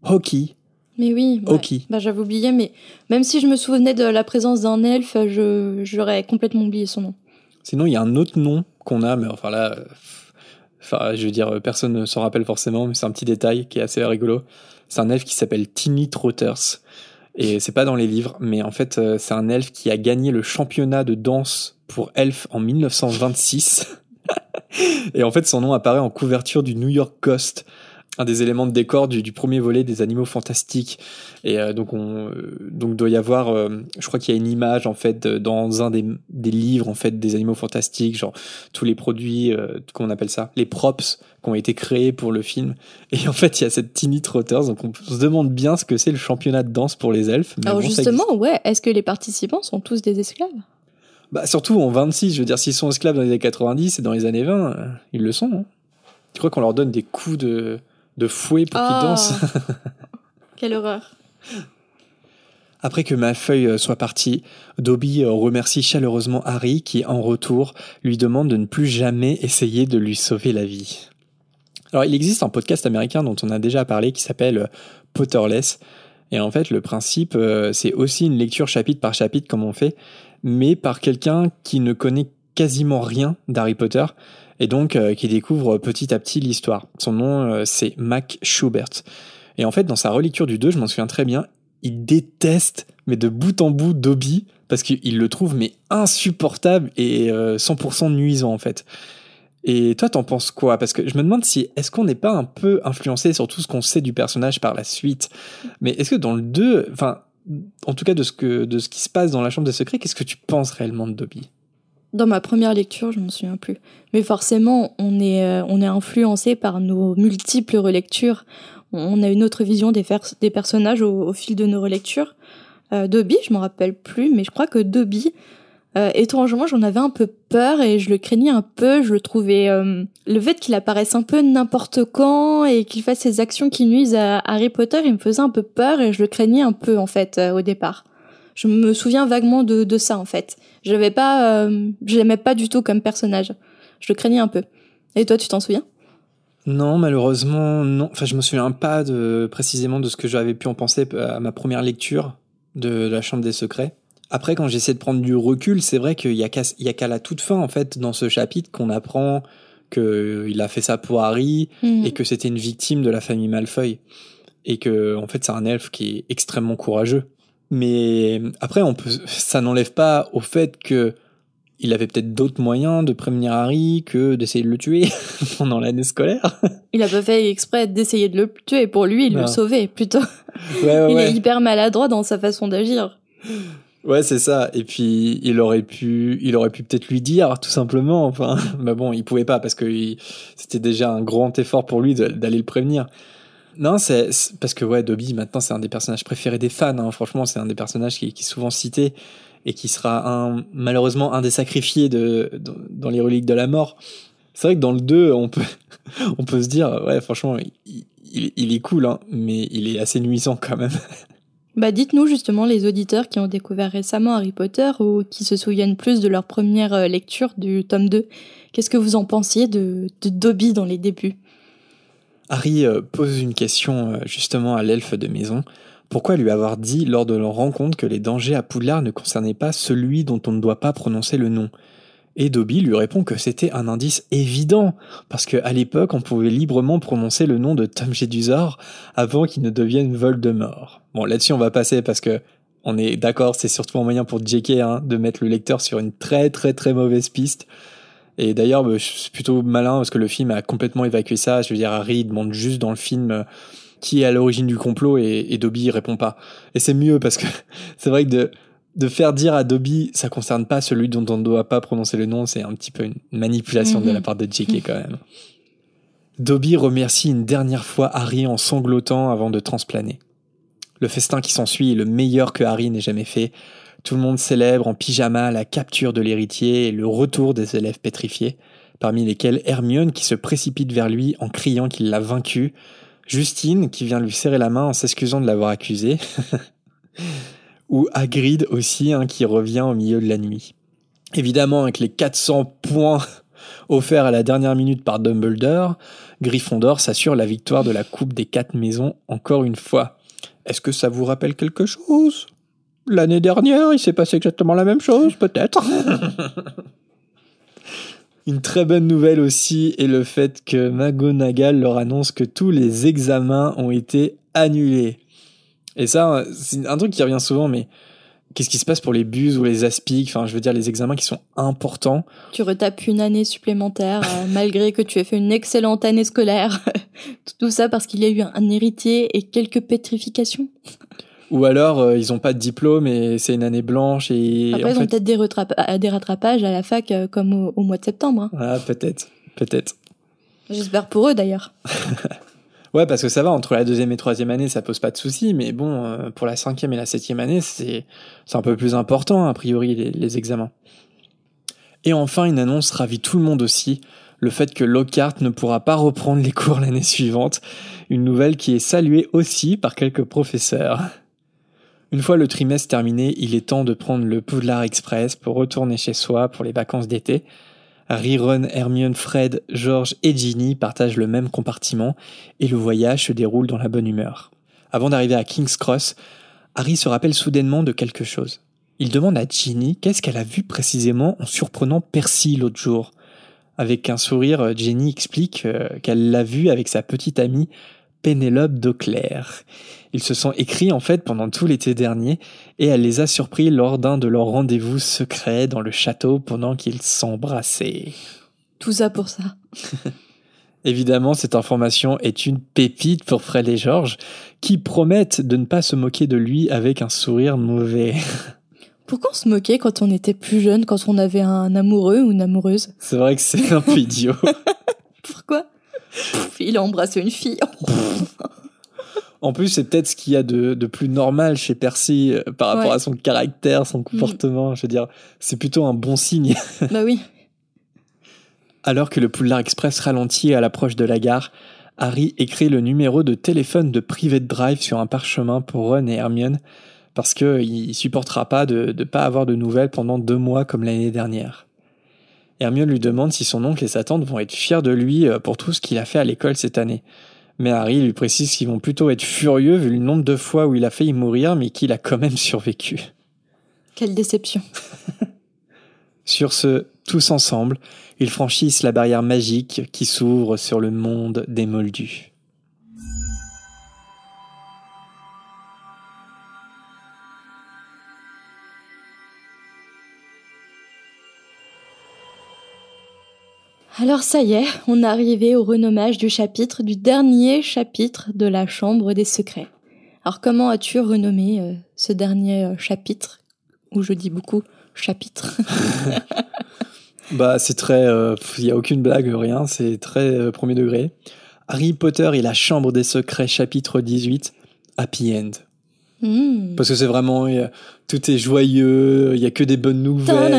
A: Hoki.
B: Mais oui. ouais.
A: Hoki.
B: Bah j'avais oublié, mais même si je me souvenais de la présence d'un elfe, je j'aurais complètement oublié son nom.
A: Sinon, il y a un autre nom qu'on a, mais enfin là, euh, enfin, je veux dire, personne ne s'en rappelle forcément, mais c'est un petit détail qui est assez rigolo. C'est un elfe qui s'appelle Tinny Trotters. Et c'est pas dans les livres, mais en fait, euh, c'est un elfe qui a gagné le championnat de danse pour elfe en 1926. Et en fait, son nom apparaît en couverture du New York Ghost. Un des éléments de décor du, premier volet des Animaux Fantastiques. Et euh, donc, on, euh, donc doit y avoir, euh, je crois qu'il y a une image en fait dans un des, des, livres en fait des Animaux Fantastiques, genre tous les produits, qu'on appelle ça, les props qui ont été créés pour le film. Et en fait, il y a cette Tiny Trotters, donc on se demande bien ce que c'est le championnat de danse pour les elfes.
B: Alors justement, ouais, est-ce que les participants sont tous des esclaves?
A: Bah surtout en 26, je veux dire, s'ils sont esclaves dans les années 90 et dans les années 20, ils le sont. Hein. Tu crois qu'on leur donne des coups de de fouet pour qu'il ah. danse.
B: Quelle horreur.
A: Après que ma feuille euh, soit partie, Dobby euh, remercie chaleureusement Harry qui, en retour, lui demande de ne plus jamais essayer de lui sauver la vie. Alors, il existe un podcast américain dont on a déjà parlé qui s'appelle euh, Potterless. Et en fait, le principe, c'est aussi une lecture chapitre par chapitre comme on fait, mais par quelqu'un qui ne connaît quasiment rien d'Harry Potter et donc euh, qui découvre petit à petit l'histoire. Son nom, euh, c'est Mac Schubert. Et en fait, dans sa relecture du 2, je m'en souviens très bien, il déteste, mais de bout en bout, Dobby, parce qu'il le trouve mais insupportable et 100% euh, nuisant en fait. Et toi, t'en penses quoi? Parce que je me demande si est-ce qu'on n'est pas un peu influencé sur tout ce qu'on sait du personnage par la suite? Mais est-ce que dans le 2, enfin, en tout cas de ce que de ce qui se passe dans la chambre des secrets, qu'est-ce que tu penses réellement de Dobby?
B: Dans ma première lecture, je m'en souviens plus. Mais forcément, on est, euh, on est influencé par nos multiples relectures. On a une autre vision des, personnages au, fil de nos relectures. Euh, Dobby, je m'en rappelle plus, mais je crois que Dobby, euh, étrangement, j'en avais un peu peur et je le craignais un peu. Je le trouvais euh, le fait qu'il apparaisse un peu n'importe quand et qu'il fasse ses actions qui nuisent à Harry Potter, il me faisait un peu peur et je le craignais un peu en fait au départ. Je me souviens vaguement de, de ça en fait. Je l'avais pas, euh, je l'aimais pas du tout comme personnage. Je le craignais un peu. Et toi, tu t'en souviens?
A: Non, malheureusement, non. Enfin, je me souviens pas de précisément de ce que j'avais pu en penser à ma première lecture de la Chambre des Secrets. Après, quand j'essaie de prendre du recul, c'est vrai qu'il y a qu'à la toute fin, en fait, dans ce chapitre, qu'on apprend qu'il a fait ça pour Harry hmm. et que c'était une victime de la famille Malfoy. Et que, en fait, c'est un elfe qui est extrêmement courageux. Mais après, on peut, ça n'enlève pas au fait que il avait peut-être d'autres moyens de prévenir Harry que d'essayer de le tuer pendant l'année scolaire.
B: Il a pas fait exprès d'essayer de le tuer. Pour lui, il le sauvait plutôt. Ouais, il est hyper maladroit dans sa façon d'agir.
A: Ouais, c'est ça. Et puis il aurait pu, il aurait pu peut-être lui dire tout simplement. Enfin, mais bon, il pouvait pas parce que c'était déjà un grand effort pour lui d'aller le prévenir. Non, c'est parce que ouais, Dobby maintenant c'est un des personnages préférés des fans. Hein. Franchement, c'est un des personnages qui, est souvent cité et qui sera malheureusement un des sacrifiés dans les reliques de la mort. C'est vrai que dans le 2, on peut, on peut se dire, ouais, franchement, il, il, est cool, hein, mais il est assez nuisant quand même.
B: Bah dites-nous justement les auditeurs qui ont découvert récemment Harry Potter ou qui se souviennent plus de leur première euh, lecture du tome 2. Qu'est-ce que vous en pensiez de, de Dobby dans les débuts?
A: Harry euh, pose une question euh, justement à l'elfe de maison. Pourquoi lui avoir dit lors de leur rencontre que les dangers à Poudlard ne concernaient pas celui dont on ne doit pas prononcer le nom? Et Dobby lui répond que c'était un indice évident, parce qu'à l'époque on pouvait librement prononcer le nom de Tom Jedusor avant qu'il ne devienne Voldemort. Bon là-dessus on va passer parce que on est d'accord, c'est surtout un moyen pour JK hein, de mettre le lecteur sur une très très très mauvaise piste. Et d'ailleurs, bah, c'est plutôt malin parce que le film a complètement évacué ça. Je veux dire, Harry demande juste dans le film euh, qui est à l'origine du complot et, et Dobby répond pas. Et c'est mieux parce que c'est vrai que de, de faire dire à Dobby ça concerne pas celui dont on ne doit pas prononcer le nom, c'est un petit peu une manipulation de la mhm. part de J.K. quand même. Dobby remercie une dernière fois Harry en sanglotant avant de transplaner. Le festin qui s'ensuit est le meilleur que Harry n'ait jamais fait. Tout le monde célèbre en pyjama la capture de l'héritier et le retour des élèves pétrifiés, parmi lesquels Hermione qui se précipite vers lui en criant qu'il l'a vaincu, Justine qui vient lui serrer la main en s'excusant de l'avoir accusé, ou Hagrid aussi hein, qui revient au milieu de la nuit. Évidemment, avec les 400 points offerts à la dernière minute par Dumbledore, Gryffondor s'assure la victoire de la Coupe des Quatre Maisons encore une fois. Est-ce que ça vous rappelle quelque chose? L'année dernière, il s'est passé exactement la même chose, peut-être. Une très bonne nouvelle aussi est le fait que McGonagall leur annonce que tous les examens ont été annulés. Et ça, c'est un truc qui revient souvent, mais qu'est-ce qui se passe pour les bus ou les aspics? Enfin, je veux dire, les examens qui sont importants.
B: Tu retapes une année supplémentaire, euh, malgré que tu aies fait une excellente année scolaire. Tout ça parce qu'il y a eu un héritier et quelques pétrifications.
A: Ou alors, euh, ils ont pas de diplôme et c'est une année blanche et.
B: Après,
A: en
B: ils ont peut-être des, retrapa- des rattrapages à la fac, euh, comme au, au mois de septembre. hein.
A: Ah, peut-être, peut-être.
B: J'espère pour eux, d'ailleurs.
A: Ouais, parce que ça va, entre la deuxième et troisième année, ça pose pas de soucis, mais bon, euh, pour la cinquième et la septième année, c'est c'est un peu plus important, a priori, les, les examens. Et enfin, une annonce ravit tout le monde aussi, le fait que Lockhart ne pourra pas reprendre les cours l'année suivante, une nouvelle qui est saluée aussi par quelques professeurs. Une fois le trimestre terminé, il est temps de prendre le Poudlard Express pour retourner chez soi pour les vacances d'été. Harry, Ron, Hermione, Fred, George et Ginny partagent le même compartiment et le voyage se déroule dans la bonne humeur. Avant d'arriver à King's Cross, Harry se rappelle soudainement de quelque chose. Il demande à Ginny qu'est-ce qu'elle a vu précisément en surprenant Percy l'autre jour. Avec un sourire, Jenny explique euh, qu'elle l'a vu avec sa petite amie Pénélope d'Auclair. Ils se sont écrits en fait pendant tout l'été dernier et elle les a surpris lors d'un de leurs rendez-vous secrets dans le château pendant qu'ils s'embrassaient.
B: Tout ça pour ça.
A: Évidemment, cette information est une pépite pour Fred et George, qui promettent de ne pas se moquer de lui avec un sourire mauvais.
B: Pourquoi on se moquait quand on était plus jeune, quand on avait un amoureux ou une amoureuse?
A: C'est vrai que c'est un peu idiot.
B: Pourquoi? Il a embrassé une fille.
A: En plus, c'est peut-être ce qu'il y a de, de plus normal chez Percy euh, par rapport
B: Ouais.
A: à son caractère, son comportement. Je veux dire, c'est plutôt un bon signe.
B: bah oui.
A: Alors que le Poudlard Express ralentit à l'approche de la gare, Harry écrit le numéro de téléphone de Private Drive sur un parchemin pour Ron et Hermione, parce qu'il supportera pas de ne pas avoir de nouvelles pendant deux mois comme l'année dernière. Hermione lui demande si son oncle et sa tante vont être fiers de lui euh, pour tout ce qu'il a fait à l'école cette année. Mais Harry lui précise qu'ils vont plutôt être furieux vu le nombre de fois où il a failli mourir mais qu'il a quand même survécu.
B: Quelle déception.
A: Sur ce, tous ensemble, ils franchissent la barrière magique qui s'ouvre sur le monde des Moldus.
B: Alors ça y est, on est arrivé au renommage du chapitre, du dernier chapitre de la Chambre des Secrets. Alors comment as-tu renommé euh, ce dernier euh, chapitre? Ou je dis beaucoup chapitre.
A: Bah, c'est très. Il n'y a aucune blague, rien, c'est très euh, premier degré. Harry Potter et la Chambre des Secrets, chapitre 18, Happy End.
B: Hmm.
A: Parce que c'est vraiment. y a- tout est joyeux, il n'y a que des bonnes nouvelles.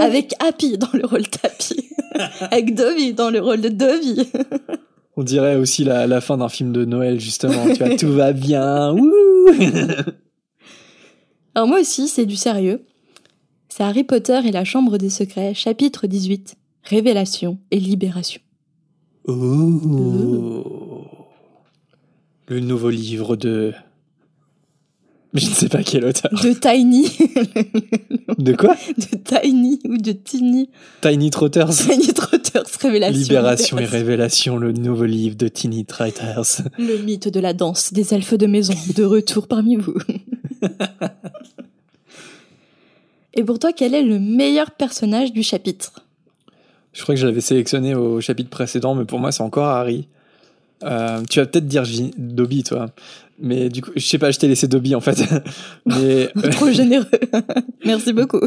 B: Avec Happy dans le rôle d'Happy. Avec Dobby dans le rôle de Dobby.
A: On dirait aussi la, la fin d'un film de Noël, justement. tu vois, tout va bien. Wouh
B: Alors moi aussi, c'est du sérieux. C'est Harry Potter et la Chambre des Secrets, chapitre 18. Révélation et libération.
A: Oh. Le nouveau livre de. Mais je ne sais pas quel auteur.
B: De Tiny.
A: De quoi?
B: De Tiny ou de Tiny.
A: Tiny Trotters.
B: Tiny Trotters, Révélation.
A: Libération et révélation, le nouveau livre de Tiny Trotters.
B: Le mythe de la danse des elfes de maison, de retour parmi vous. Et pour toi, quel est le meilleur personnage du chapitre?
A: Je crois que je l'avais sélectionné au chapitre précédent, mais pour moi, c'est encore Harry. Euh, tu vas peut-être dire Dobby, toi. Mais du coup, je sais pas, je t'ai laissé Dobby, en fait. mais,
B: Trop généreux. Merci beaucoup.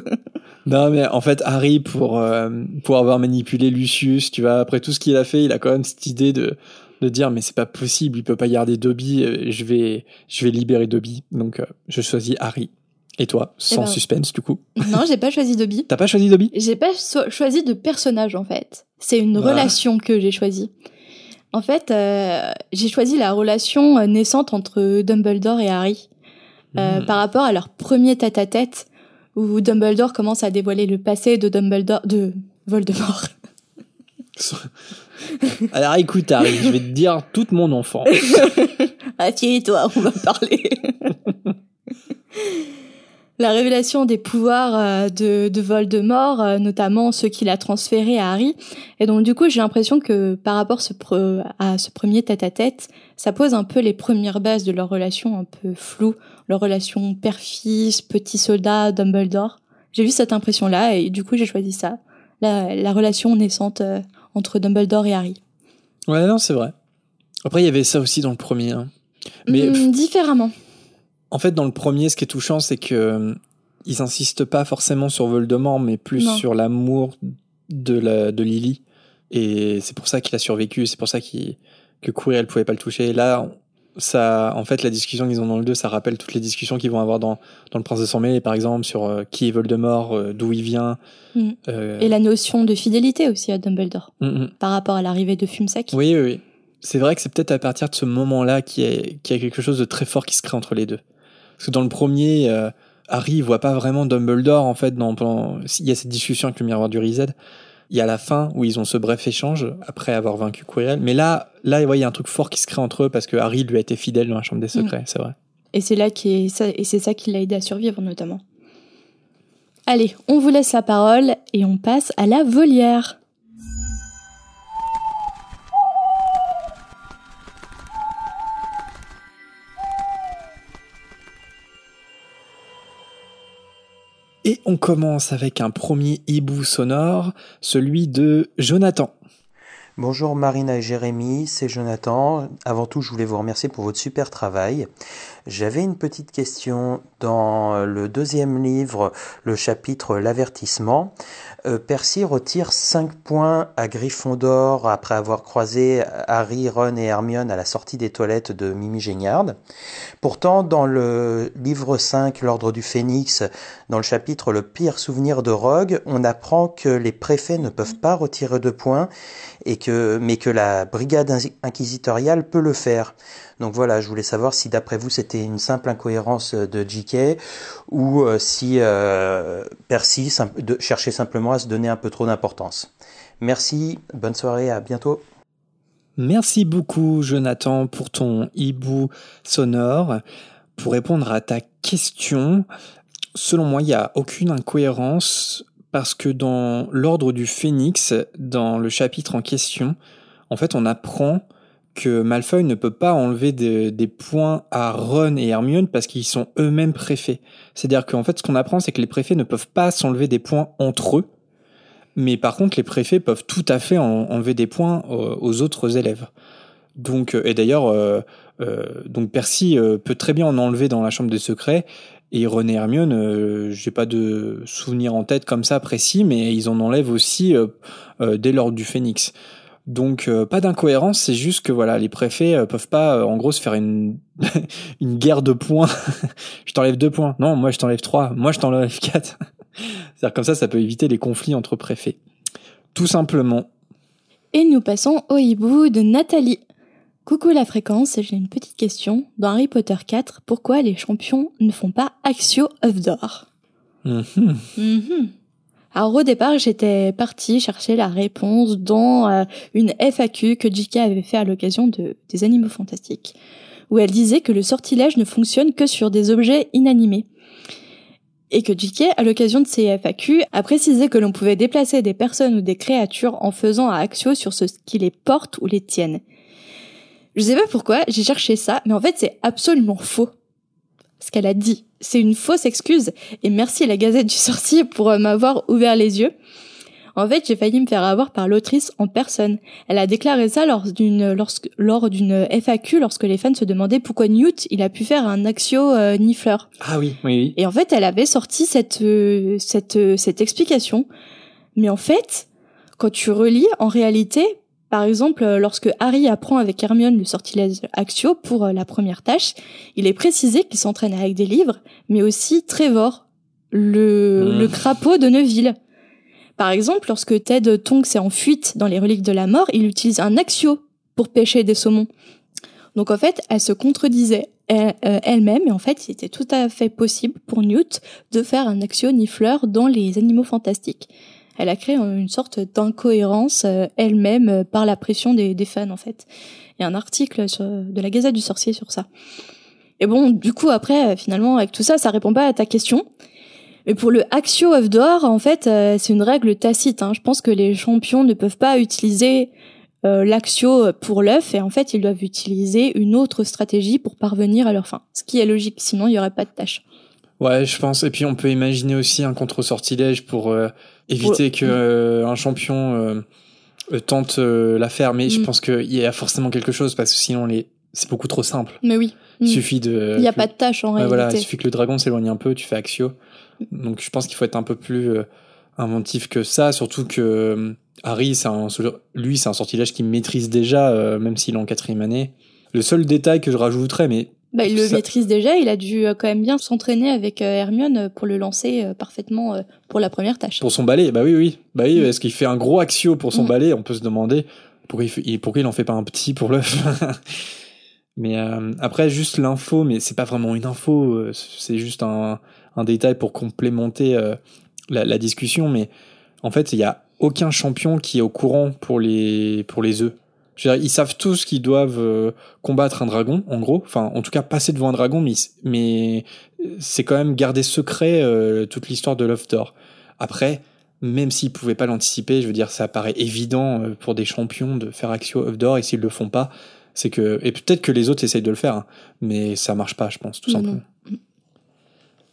A: non, mais en fait, Harry, pour, euh, pour avoir manipulé Lucius, tu vois, après tout ce qu'il a fait, il a quand même cette idée de, de dire, mais c'est pas possible, il peut pas garder Dobby, euh, je vais, je vais libérer Dobby. Donc, euh, je choisis Harry. Et toi, sans
B: ben-
A: suspense, du coup.
B: Non, j'ai pas choisi Dobby.
A: T'as pas choisi Dobby?
B: J'ai pas so- choisi de personnage en fait. C'est une
A: Ah.
B: relation que j'ai choisie. En fait, euh, j'ai choisi la relation euh, naissante entre Dumbledore et Harry euh,
A: Hmm.
B: par rapport à leur premier tête-à-tête où Dumbledore commence à dévoiler le passé de Dumbledore de Voldemort.
A: Alors écoute, Harry, je vais te dire toute mon enfant.
B: Assieds-toi, on va parler. la révélation des pouvoirs euh, de, de Voldemort, euh, notamment ceux qu'il a transférés à Harry. Et donc du coup, j'ai l'impression que par rapport à ce premier tête-à-tête, ça pose un peu les premières bases de leur relation un peu floue, leur relation père-fils, petit soldat, Dumbledore. J'ai vu cette impression-là et du coup, j'ai choisi ça, la, la relation naissante euh, entre Dumbledore et Harry.
A: Ouais, non, c'est vrai. Après, il y avait ça aussi dans le premier. Hein. Mais
B: mm, différemment.
A: En fait, dans le premier, ce qui est touchant, c'est que euh, ils insistent pas forcément sur Voldemort, mais plus sur l'amour de, la, de Lily. Et c'est pour ça qu'il a survécu, c'est pour ça qu'il que Quirrell pouvait pas le toucher. Et là, ça, en fait, la discussion qu'ils ont dans le 2, ça rappelle toutes les discussions qu'ils vont avoir dans, dans Le Prince de Sang Mêlé, par exemple, sur euh, qui est Voldemort, euh, d'où il vient.
B: Mm. Et la notion de fidélité aussi à Dumbledore, mm, mm. par rapport à l'arrivée de Fumsac.
A: Oui, oui, oui. C'est vrai que c'est peut-être à partir de ce moment-là qu'il y, a quelque chose de très fort qui se crée entre les deux. Parce que dans le premier, euh, Harry il voit pas vraiment Dumbledore en fait. Dans, il y a cette discussion avec le miroir du Rized. Il y a la fin où ils ont ce bref échange après avoir vaincu Quirrell. Mais là, là, il y a un truc fort qui se crée entre eux parce que Harry lui a été fidèle dans la chambre des mm. secrets, c'est vrai.
B: Et c'est là qui et c'est ça qui l'a aidé à survivre notamment. Allez, on vous laisse la parole et on passe à la volière.
A: Et on commence avec un premier hibou sonore, celui de Jonathan.
C: Bonjour Marina et Jérémy, c'est Jonathan. Avant tout, je voulais vous remercier pour votre super travail. J'avais une petite question dans le deuxième livre, le chapitre L'avertissement. Euh, Percy retire 5 points à Gryffondor après avoir croisé Harry, Ron et Hermione à la sortie des toilettes de Mimi Géniard. Pourtant, dans le livre 5, l'Ordre du Phénix, dans le chapitre Le pire souvenir de Rogue, on apprend que les préfets ne peuvent pas retirer de points, mais que la brigade inquisitoriale peut le faire. Donc voilà, je voulais savoir si d'après vous c'était une simple incohérence de JK ou euh, si euh, Percy cherchait simplement à se donner un peu trop d'importance. Merci, bonne soirée, à bientôt.
A: Merci beaucoup Jonathan pour ton hibou sonore. Pour répondre à ta question, selon moi, il n'y a aucune incohérence parce que dans l'ordre du phénix, dans le chapitre en question, en fait, on apprend que Malfoy ne peut pas enlever des points à Ron et Hermione parce qu'ils sont eux-mêmes préfets. C'est-à-dire qu'en fait, ce qu'on apprend, c'est que les préfets ne peuvent pas s'enlever des points entre eux, mais par contre, les préfets peuvent tout à fait enlever des points aux autres élèves. Donc, et d'ailleurs, euh, euh, donc Percy euh, peut très bien en enlever dans la chambre des secrets. Et Ron et Hermione, j'ai pas de souvenir en tête comme ça précis, mais ils en enlèvent aussi dès l'ordre du Phénix. Donc euh, pas d'incohérence, c'est juste que voilà, les préfets euh, peuvent pas euh, en gros se faire une une guerre de points. je t'enlève deux points. Non, moi je t'enlève trois. Moi je t'enlève quatre. C'est-à-dire comme ça, ça peut éviter les conflits entre préfets. Tout simplement.
B: Et nous passons au hibou de Nathalie. Coucou la fréquence, j'ai une petite question. Dans Harry Potter 4, pourquoi les champions ne font pas Axio of Door mm alors au départ, j'étais partie chercher la réponse dans euh, une FAQ que J.K. avait fait à l'occasion de, des Animaux Fantastiques, où elle disait que le sortilège ne fonctionne que sur des objets inanimés. Et que J.K., à l'occasion de ces FAQ, a précisé que l'on pouvait déplacer des personnes ou des créatures en faisant un axio sur ce qui les porte ou les tienne. Je sais pas pourquoi, j'ai cherché ça, mais en fait c'est absolument faux ce qu'elle a dit. C'est une fausse excuse et merci à la Gazette du Sorcier pour euh, m'avoir ouvert les yeux. En fait, j'ai failli me faire avoir par l'autrice en personne. Elle a déclaré ça lors d'une lors d'une FAQ lorsque les fans se demandaient pourquoi Newt il a pu faire un axio euh, nifleur.
A: Ah oui, oui,
B: Et en fait, elle avait sorti cette euh, cette cette explication. Mais en fait, quand tu relis, en réalité, par exemple, euh, lorsque Harry apprend avec Hermione le sortilège Axio pour euh, la première tâche, il est précisé qu'il s'entraîne avec des livres, mais aussi Trevor, le, mmh. le crapaud de Neville. Par exemple, lorsque Ted Tonks est en fuite dans les reliques de la mort, il utilise un Axio pour pêcher des saumons. Donc en fait, elle se contredisait euh, elle-même, et en fait, c'était tout à fait possible pour Newt de faire un Axio nifleur dans les animaux fantastiques elle a créé une sorte d'incohérence euh, elle-même euh, par la pression des, fans en fait. Il y a un article de la Gazette du Sorcier sur ça. Et bon, du coup, après, finalement, avec tout ça, ça répond pas à ta question. Mais pour le Axio of d'or, en fait, euh, c'est une règle tacite. Hein. Je pense que les champions ne peuvent pas utiliser euh, l'Axio pour l'œuf et en fait, ils doivent utiliser une autre stratégie pour parvenir à leur fin. Ce qui est logique, sinon il y aurait pas de tâche.
A: Ouais, je pense. Et puis on peut imaginer aussi un contre-sortilège pour euh, éviter que euh, un champion tente l'affaire. Mais je mm. pense qu'il y a forcément quelque chose parce que sinon les c'est beaucoup trop simple.
B: Mais oui.
A: Il mm. suffit de.
B: Il n'y a pas de tâche en réalité.
A: Voilà, il suffit que le dragon s'éloigne un peu, tu fais Axio. Donc je pense qu'il faut être un peu plus inventif que ça, surtout que Harry, c'est un, lui, c'est un sortilège qu'il maîtrise déjà, euh, même s'il est en quatrième année. Le seul détail que je rajouterais, mais
B: bah, il le maîtrise déjà, il a dû euh, quand même bien s'entraîner avec euh, Hermione pour le lancer parfaitement pour la première tâche.
A: Pour son balai, bah oui, oui. Bah oui, mm. est-ce qu'il fait un gros axio pour son mm. balai On peut se demander pourquoi il, pourquoi il en fait pas un petit pour l'œuf. mais après, juste l'info, mais c'est pas vraiment une info, c'est juste un, un, détail pour complémenter la, la, discussion. Mais en fait, il y a aucun champion qui est au courant pour les, pour les œufs. Ils savent tous qu'ils doivent euh, combattre un dragon, en gros. Enfin, en tout cas, passer devant un dragon, mais, mais c'est quand même garder secret euh, toute l'histoire de Love d'Or. Après, même s'ils pouvaient pas l'anticiper, je veux dire, ça paraît évident euh, pour des champions de faire Axio of d'Or, et s'ils le font pas, c'est que, et peut-être que les autres essayent de le faire, hein, mais ça marche pas, je pense, tout simplement.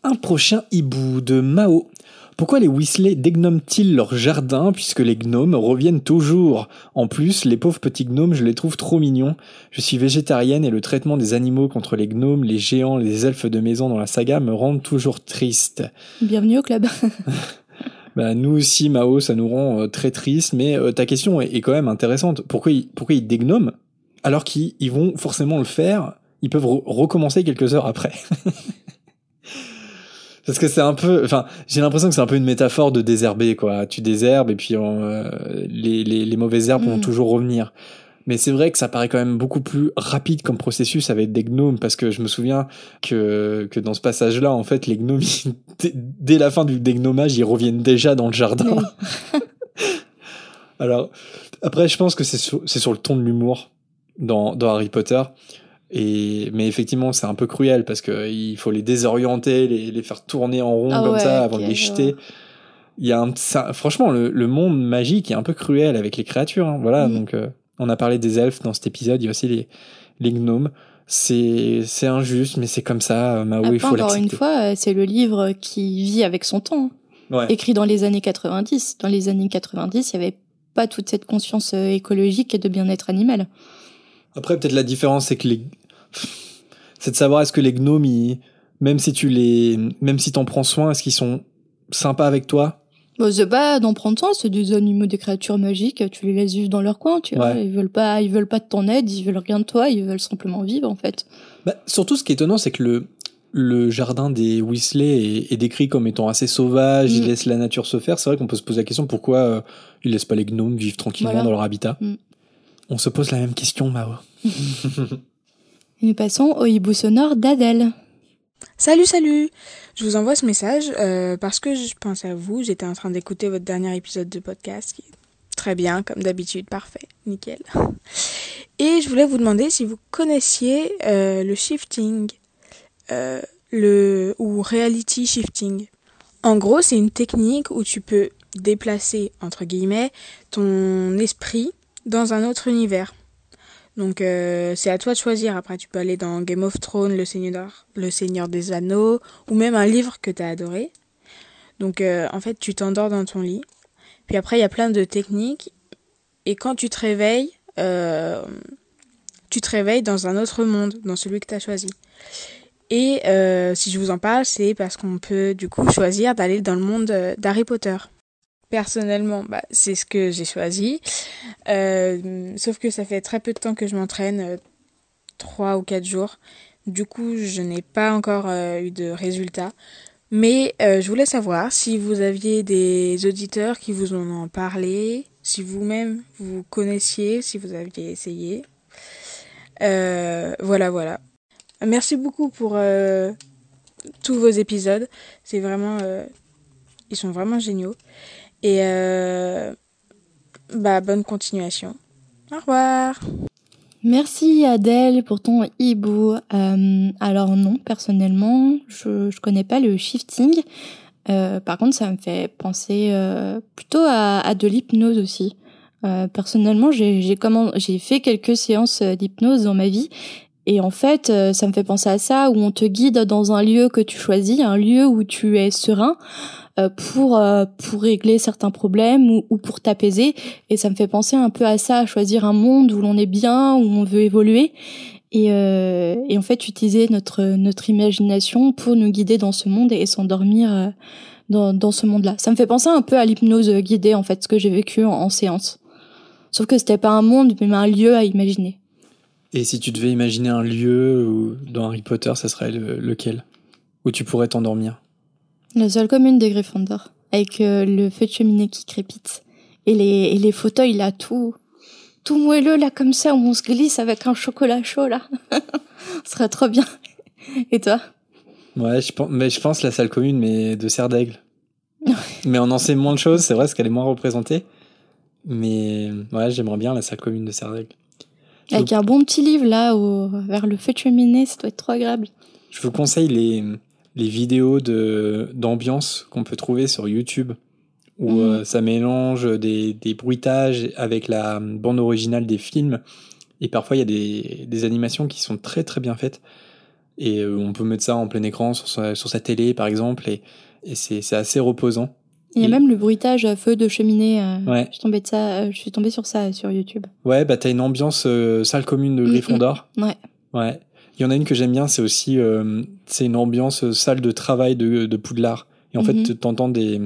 A: Un prochain hibou de Mao. Pourquoi les Weasley dégnomment-ils leur jardin puisque les gnomes reviennent toujours? En plus, les pauvres petits gnomes, je les trouve trop mignons. Je suis végétarienne et le traitement des animaux contre les gnomes, les géants, les elfes de maison dans la saga me rend toujours triste.
B: Bienvenue au club.
A: bah, nous aussi, Mao, ça nous rend euh, très triste, mais euh, ta question est, quand même intéressante. Pourquoi ils, pourquoi ils dégnomment alors qu'ils vont forcément le faire? Ils peuvent recommencer quelques heures après. Parce que c'est un peu, enfin, j'ai l'impression que c'est un peu une métaphore de désherber, quoi. Tu désherbes et puis euh, les, les, les, mauvaises herbes vont mm. toujours revenir. Mais c'est vrai que ça paraît quand même beaucoup plus rapide comme processus avec des gnomes, parce que je me souviens que, que dans ce passage-là, en fait, les gnomes, dès la fin du dégnomage, ils reviennent déjà dans le jardin. Alors, après, je pense que c'est sur, sur le ton de l'humour dans, dans Harry Potter. Et, mais effectivement, c'est un peu cruel parce que il faut les désorienter, les, les faire tourner en rond ah comme ça avant de les jeter. Il y a un, ça, franchement, le, le, monde magique est un peu cruel avec les créatures. Hein, voilà, mm. donc euh, on a parlé des elfes dans cet épisode. Il y a aussi les, les gnomes. C'est, c'est injuste, mais c'est comme ça. Mao, il faut
B: Encore une fois, euh, c'est le livre qui vit avec son temps. Ouais. Écrit dans les années 90. Dans les années 90, il n'y avait pas toute cette conscience euh, écologique et de bien-être animal.
A: Après, peut-être la différence, c'est que les. C'est de savoir est-ce que les gnomes, même si tu les. Même si t'en prends soin, est-ce qu'ils sont sympas avec toi?
B: Bon, c'est pas d'en prendre soin, c'est des animaux, des créatures magiques, tu les laisses vivre dans leur coin, tu vois. Ils veulent pas, ils veulent pas de ton aide, ils veulent rien de toi, ils veulent simplement vivre, en fait.
A: Bah, surtout, ce qui est étonnant, c'est que le, le jardin des Weasley est, décrit comme étant assez sauvage, il mm. laisse la nature se faire. C'est vrai qu'on peut se poser la question pourquoi euh, ils laissent pas les gnomes vivre tranquillement dans leur habitat? Mm. On se pose la même question, Mao.
B: nous passons au hibou sonore d'Adèle.
D: Salut, salut Je vous envoie ce message euh, parce que je pense à vous. J'étais en train d'écouter votre dernier épisode de podcast qui est très bien, comme d'habitude, parfait, nickel. Et je voulais vous demander si vous connaissiez euh, le shifting euh, le, ou reality shifting. En gros, c'est une technique où tu peux déplacer, entre guillemets, ton esprit dans un autre univers. Donc euh, c'est à toi de choisir. Après tu peux aller dans Game of Thrones, Le Seigneur, des Anneaux, ou même un livre que tu as adoré. Donc euh, en fait tu t'endors dans ton lit. Puis après il y a plein de techniques. Et quand tu te réveilles, euh, tu te réveilles dans un autre monde, dans celui que tu as choisi. Et si je vous en parle, c'est parce qu'on peut du coup choisir d'aller dans le monde d'Harry Potter. Personnellement, bah, c'est ce que j'ai choisi. Euh, sauf que ça fait très peu de temps que je m'entraîne, euh, trois ou quatre jours. Du coup, je n'ai pas encore euh, eu de résultats. Mais je voulais savoir si vous aviez des auditeurs qui vous en ont parlé, si vous-même vous connaissiez, si vous aviez essayé. voilà, voilà. Merci beaucoup pour tous vos épisodes. C'est vraiment, ils sont vraiment géniaux. Et euh, bah, bonne continuation. Au revoir.
B: Merci Adèle pour ton hibou. Euh, alors non, personnellement, je je connais pas le shifting. Euh, par contre, ça me fait penser plutôt à, à de l'hypnose aussi. Personnellement, j'ai fait quelques séances d'hypnose dans ma vie et en fait, ça me fait penser à ça où on te guide dans un lieu que tu choisis, un lieu où tu es serein pour euh, pour régler certains problèmes ou, ou pour t'apaiser et ça me fait penser un peu à ça, à choisir un monde où l'on est bien, où on veut évoluer et, euh, en fait utiliser notre notre imagination pour nous guider dans ce monde et, s'endormir euh, dans dans ce monde-là. Ça me fait penser un peu à l'hypnose guidée en fait, ce que j'ai vécu en, séance. Sauf que c'était pas un monde mais un lieu à imaginer.
A: Et si tu devais imaginer un lieu dans Harry Potter, ça serait le- lequel? Où tu pourrais t'endormir?
B: La seule commune des Gryffondor, avec euh, le feu de cheminée qui crépite. Et les, et les fauteuils, là, tout, tout moelleux, là, comme ça, où on se glisse avec un chocolat chaud, là. Ce serait trop bien. Et toi?
A: Ouais, je pense, mais je pense la salle commune, mais de Serre d'Aigle. mais on en sait moins de choses, c'est vrai, parce qu'elle est moins représentée. Mais ouais, j'aimerais bien la salle commune de Serre d'Aigle.
B: Avec un bon petit livre, là, au, vers le feu de cheminée, ça doit être trop agréable.
A: Je vous conseille les, les vidéos de, d'ambiance qu'on peut trouver sur YouTube, où
B: Mhm.
A: euh, ça mélange des, des bruitages avec la bande originale des films. Et parfois, il y a des, des animations qui sont très très bien faites. Et euh, on peut mettre ça en plein écran sur sa, sur sa télé, par exemple, et, et c'est, c'est assez reposant.
B: Il y a
A: Et-
B: même le bruitage à feu de cheminée. euh,
A: Ouais.
B: Je suis tombée de ça, je suis tombée sur ça sur YouTube.
A: Ouais, bah t'as une ambiance salle commune de
B: Mm,
A: Gryffondor.
B: Ouais.
A: Ouais. Il y en a une que j'aime bien, c'est aussi c'est une ambiance euh, salle de travail de, de Poudlard. Et en
B: Mhm.
A: fait, t'entends des,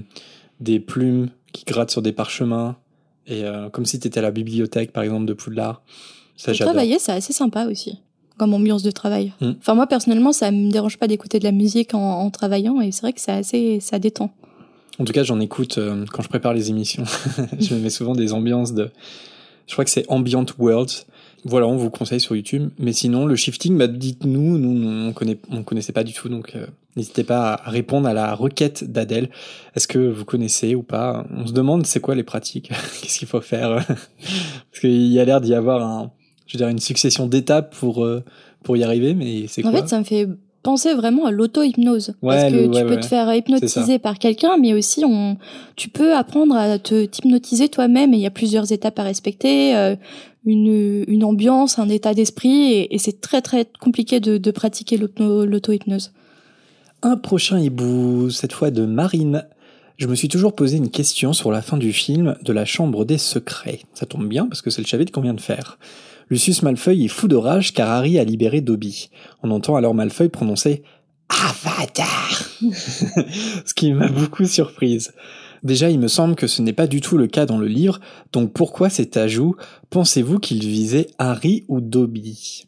A: des plumes qui grattent sur des parchemins, et euh, comme si t'étais à la bibliothèque, par exemple, de Poudlard. Ça,
B: travailler, c'est assez sympa aussi, comme ambiance de travail.
A: Mm.
B: Enfin, moi, personnellement, ça me dérange pas d'écouter de la musique en, en travaillant, et c'est vrai que c'est assez, ça détend.
A: En tout cas, j'en écoute euh, quand je prépare les émissions. je me mets souvent des ambiances de. Je crois que c'est Ambient Worlds. Voilà, on vous conseille sur YouTube. Mais sinon, le shifting, bah, dites-nous, nous, on connaît, on connaissait pas du tout, donc euh, n'hésitez pas à répondre à la requête d'Adèle. Est-ce que vous connaissez ou pas? On se demande c'est quoi les pratiques, qu'est-ce qu'il faut faire, parce qu'il y a l'air d'y avoir un, je veux dire, une succession d'étapes pour euh, pour y arriver, mais c'est
B: En
A: quoi?
B: fait, ça me fait penser vraiment à l'auto-hypnose.
A: Ouais,
B: parce que
A: le-
B: tu
A: ouais,
B: peux
A: ouais,
B: te faire hypnotiser par quelqu'un, mais aussi on, tu peux apprendre à te hypnotiser toi-même et il y a plusieurs étapes à respecter, euh, une, une ambiance, un état d'esprit et, et c'est très très compliqué de, de pratiquer l'auto- l'auto-hypnose.
A: Un prochain hibou, cette fois de Marine. Je me suis toujours posé une question sur la fin du film de la Chambre des Secrets. Ça tombe bien parce que c'est le chapitre qu'on vient de faire. Lucius Malfeuille est fou de rage car Harry a libéré Dobby. On entend alors Malfeuille prononcer Avatar Ce qui m'a beaucoup surprise. Déjà, il me semble que ce n'est pas du tout le cas dans le livre, donc pourquoi cet ajout? Pensez-vous qu'il visait Harry ou Dobby?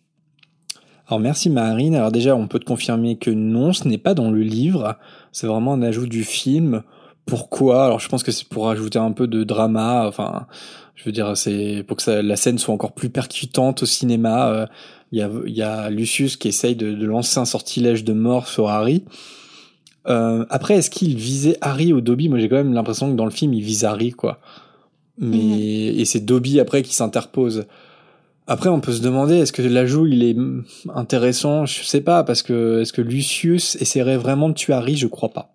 A: Alors merci Marine. Alors déjà, on peut te confirmer que non, ce n'est pas dans le livre. C'est vraiment un ajout du film. Pourquoi Alors je pense que c'est pour ajouter un peu de drama. Enfin, je veux dire, c'est pour que ça- la scène soit encore plus percutante au cinéma. Euh, Il y, a, il y a Lucius qui essaye de, de lancer un sortilège de mort sur Harry. Euh, après, est-ce qu'il visait Harry ou Dobby? Moi, j'ai quand même l'impression que dans le film, il vise Harry, quoi. Mais et c'est Dobby après qui s'interpose. Après, on peut se demander est-ce que l'ajout il est intéressant? Je sais pas parce que est-ce que Lucius essaierait vraiment de tuer Harry? Je crois pas.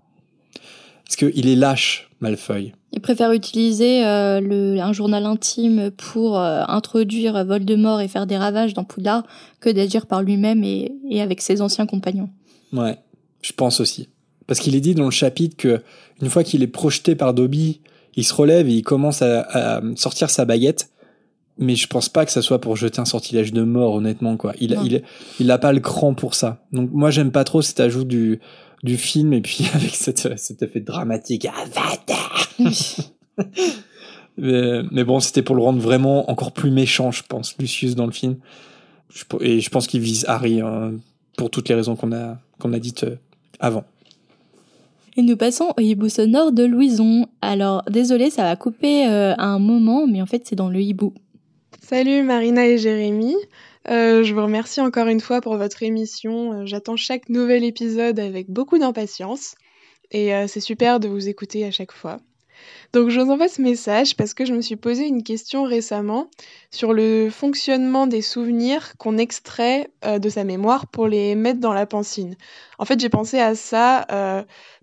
A: Parce que il est lâche, Malfoy.
B: Il préfère utiliser euh, le, un journal intime pour euh, introduire Voldemort et faire des ravages dans Poudlard que d'agir par lui-même et, et avec ses anciens compagnons.
A: Ouais, je pense aussi. Parce qu'il est dit dans le chapitre que une fois qu'il est projeté par Dobby, il se relève et il commence à, à sortir sa baguette. Mais je pense pas que ça soit pour jeter un sortilège de mort, honnêtement, quoi. Il,
B: Non.
A: il, il a pas le cran pour ça. Donc, moi, j'aime pas trop cet ajout du, du film et puis avec cette, cet effet dramatique. Avatar! Mais, mais bon, c'était pour le rendre vraiment encore plus méchant, je pense, Lucius dans le film. Je- et je pense qu'il vise Harry hein, pour toutes les raisons qu'on a, qu'on a dites euh, avant.
B: Et nous passons au hibou sonore de Louison. Alors, désolé, ça va couper euh, à un moment, mais en fait, c'est dans le hibou.
E: Salut Marina et Jérémy. Euh, je vous remercie encore une fois pour votre émission. Euh, J'attends chaque nouvel épisode avec beaucoup d'impatience et euh, c'est super de vous écouter à chaque fois. Donc je vous envoie ce message parce que je me suis posé une question récemment sur le fonctionnement des souvenirs qu'on extrait de sa mémoire pour les mettre dans la pancine. En fait, j'ai pensé à ça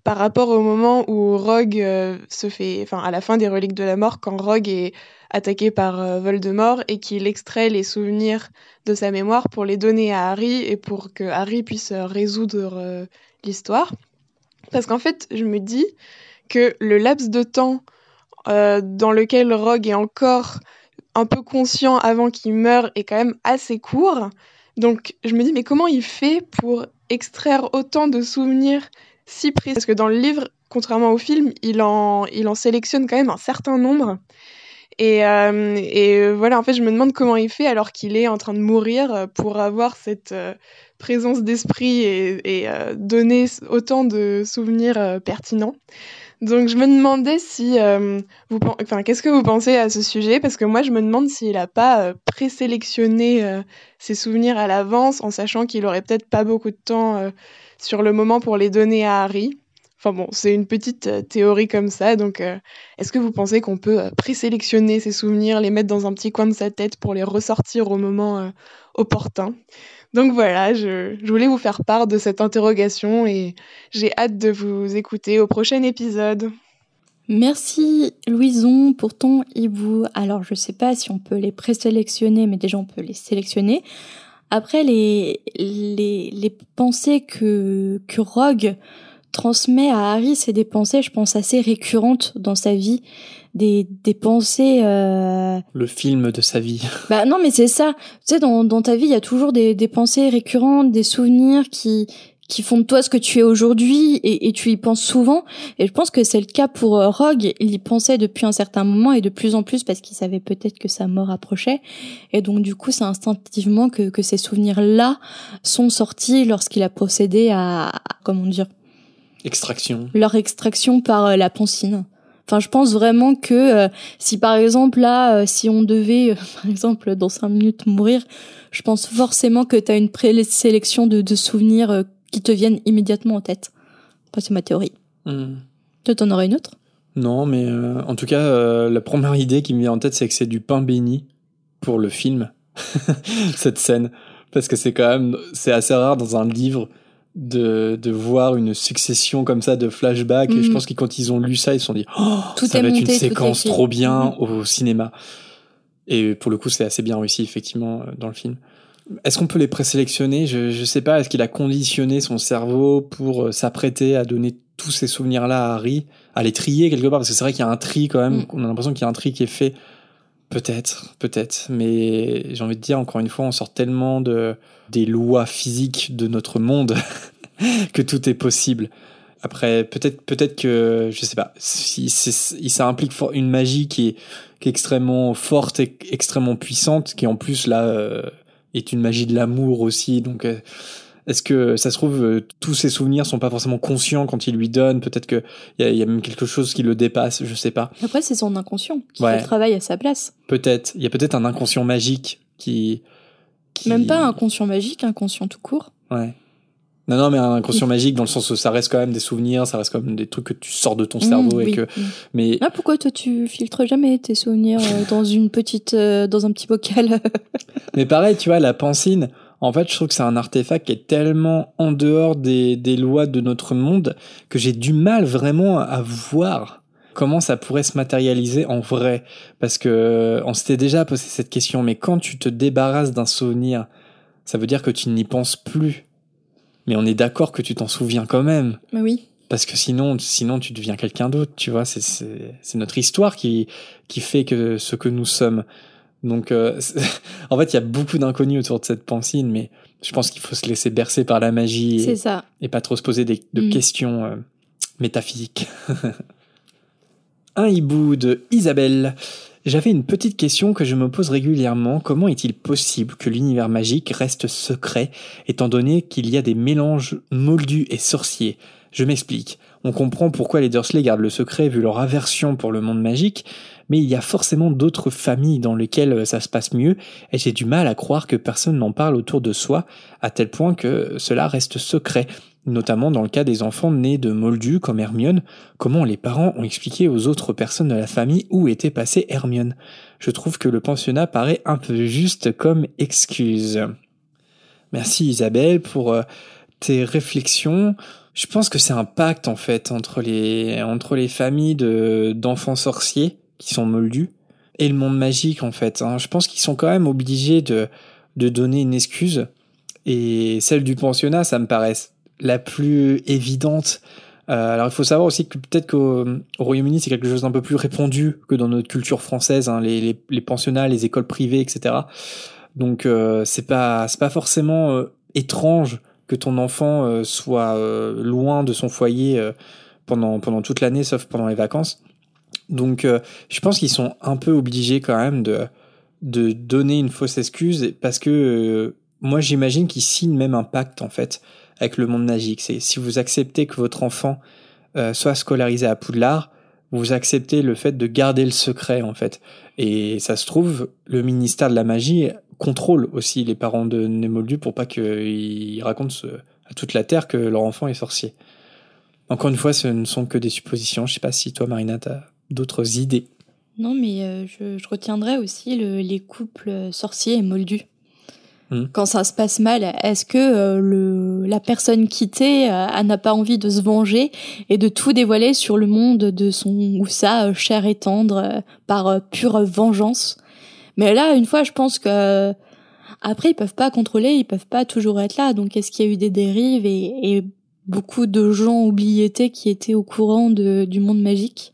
E: par rapport au moment où Rogue se fait, enfin à la fin des Reliques de la Mort, quand Rogue est attaqué par Voldemort et qu'il extrait les souvenirs de sa mémoire pour les donner à Harry et pour que Harry puisse résoudre l'histoire. Parce qu'en fait, je me dis que le laps de temps euh, dans lequel Rogue est encore un peu conscient avant qu'il meure est quand même assez court. Donc je me dis, mais comment il fait pour extraire autant de souvenirs si précis? Parce que dans le livre, contrairement au film, il en, il en sélectionne quand même un certain nombre. Et, euh, et, voilà, en fait, je me demande comment il fait alors qu'il est en train de mourir pour avoir cette euh, présence d'esprit et, donner autant de souvenirs pertinents. Donc je me demandais si euh, enfin qu'est-ce que vous pensez à ce sujet? Parce que moi je me demande s'il a pas euh, présélectionné euh, ses souvenirs à l'avance en sachant qu'il aurait peut-être pas beaucoup de temps sur le moment pour les donner à Harry. Enfin bon, c'est une petite théorie comme ça. Donc est-ce que vous pensez qu'on peut présélectionner ses souvenirs, les mettre dans un petit coin de sa tête pour les ressortir au moment opportun? Donc voilà, je, voulais vous faire part de cette interrogation et j'ai hâte de vous écouter au prochain épisode.
B: Merci Louison pour ton hibou. Alors je sais pas si on peut les présélectionner, mais déjà on peut les sélectionner. Après les, les, les pensées que, que Rogue transmet à Harry, c'est des pensées, je pense, assez récurrentes dans sa vie des, des pensées. Euh...
A: Le film de sa vie.
B: Bah non, mais c'est ça. Tu sais, dans, dans ta vie, il y a toujours des, des pensées récurrentes, des souvenirs qui qui font de toi ce que tu es aujourd'hui et, et, tu y penses souvent. Et je pense que c'est le cas pour euh, Rogue. Il y pensait depuis un certain moment et de plus en plus parce qu'il savait peut-être que sa mort approchait. Et donc du coup, c'est instinctivement que, que ces souvenirs-là sont sortis lorsqu'il a procédé à, comment dire
A: Extraction.
B: Leur extraction par euh, la pancine. Enfin, je pense vraiment que euh, si par exemple là, euh, si on devait, euh, par exemple, dans cinq minutes mourir, je pense forcément que tu as une présélection de, de souvenirs qui te viennent immédiatement en tête. c'est ma théorie. Hmm. Toi, t'en aurais une autre?
A: Non, mais en tout cas, la première idée qui me vient en tête, c'est que c'est du pain béni pour le film, cette scène. Parce que c'est quand même, c'est assez rare dans un livre de, de voir une succession comme ça de flashbacks. Et je mm. pense que quand ils ont lu ça, ils se sont dit oh, tout ça va être une séquence trop bien mm. au cinéma. Et pour le coup, c'est assez bien réussi, effectivement, euh, dans le film. Est-ce qu'on peut les présélectionner? Je, je sais pas. Est-ce qu'il a conditionné son cerveau pour euh, s'apprêter à donner tous ces souvenirs-là à Harry, à les trier quelque part? Parce que c'est vrai qu'il y a un tri quand même. Mm. On a l'impression qu'il y a un tri qui est fait. Peut-être, peut-être. Mais j'ai envie de dire, encore une fois, on sort tellement de, des lois physiques de notre monde que tout est possible. Après, peut-être, peut-être que, je sais pas, si, ça implique une magie qui est, qui est extrêmement forte et extrêmement puissante, qui en plus là euh, est une magie de l'amour aussi. Donc, euh, est-ce que ça se trouve euh, tous ses souvenirs sont pas forcément conscients quand il lui donne? Peut-être que il y, a même quelque chose qui le dépasse. Je sais pas.
B: Après, c'est son inconscient qui fait le travail à sa place.
A: Peut-être. Il y a peut-être un inconscient magique qui
B: même pas un inconscient magique, inconscient tout court.
A: Ouais. Non, non, mais un inconscient magique dans le sens où ça reste quand même des souvenirs, ça reste quand même des trucs que tu sors de ton cerveau et que. Mais.
B: Ah, pourquoi toi tu filtres jamais tes souvenirs euh, dans une petite, euh, dans un petit bocal?
A: Mais pareil, tu vois, la pancine. En fait, je trouve que c'est un artefact qui est tellement en dehors des, des lois de notre monde que j'ai du mal vraiment à voir comment ça pourrait se matérialiser en vrai Parce que on s'était déjà posé cette question, mais quand tu te débarrasses d'un souvenir, ça veut dire que tu n'y penses plus. Mais on est d'accord que tu t'en souviens quand même.
B: Mais oui.
A: Parce que sinon, sinon tu deviens quelqu'un d'autre, tu vois. C'est notre histoire qui qui fait que ce que nous sommes. Donc, euh, en fait, il y a beaucoup d'inconnus autour de cette pensée, mais je pense qu'il faut se laisser bercer par la magie.
B: Et, ça.
A: et pas trop se poser de mm. questions euh, métaphysiques. Un hibou de Isabelle. J'avais une petite question que je me pose régulièrement. Comment est-il possible que l'univers magique reste secret, étant donné qu'il y a des mélanges moldus et sorciers? Je m'explique. On comprend pourquoi les Dursley gardent le secret vu leur aversion pour le monde magique, mais il y a forcément d'autres familles dans lesquelles ça se passe mieux, et j'ai du mal à croire que personne n'en parle autour de soi, à tel point que cela reste secret. notamment dans le cas des enfants nés de Moldus comme Hermione, comment les parents ont expliqué aux autres personnes de la famille où était passée Hermione. Je trouve que le pensionnat paraît un peu juste comme excuse. Merci Isabelle pour euh, tes réflexions. Je pense que c'est un pacte en fait entre les entre les familles de d'enfants sorciers qui sont moldus et le monde magique en fait. Hein. Je pense qu'ils sont quand même obligés de de donner une excuse et celle du pensionnat, ça me paraît la plus évidente. Euh, alors il faut savoir aussi que peut-être qu'au Royaume-Uni c'est quelque chose d'un peu plus répandu que dans notre culture française, hein, les, les, pensionnats, les écoles privées, etc. Donc euh, c'est pas pas forcément euh, étrange que ton enfant soit loin de son foyer pendant pendant toute l'année, sauf pendant les vacances. Donc je pense qu'ils sont un peu obligés quand même de de donner une fausse excuse parce que moi j'imagine qu'ils signent même un pacte en fait avec le monde magique. C'est si vous acceptez que votre enfant euh, soit scolarisé à Poudlard, vous acceptez le fait de garder le secret en fait. Et ça se trouve, le ministère de la magie contrôle aussi les parents de Némoldu pour pas qu'ils racontent à toute la terre que leur enfant est sorcier. Encore une fois, ce ne sont que des suppositions. Je sais pas si toi, Marina, tu as d'autres idées.
B: Non, mais euh, je, je, retiendrai aussi le, les couples sorciers et moldus. Mmh. Quand ça se passe mal, est-ce que euh, le, la personne quittée euh, n'a pas envie de se venger et de tout dévoiler sur le monde de son ou sa chair et tendre par pure vengeance? Mais là, une fois, je pense que après, ils peuvent pas contrôler, ils peuvent pas toujours être là. Donc, est-ce qu'il y a eu des dérives et, et beaucoup de gens oubliés qui étaient au courant de, du monde magique?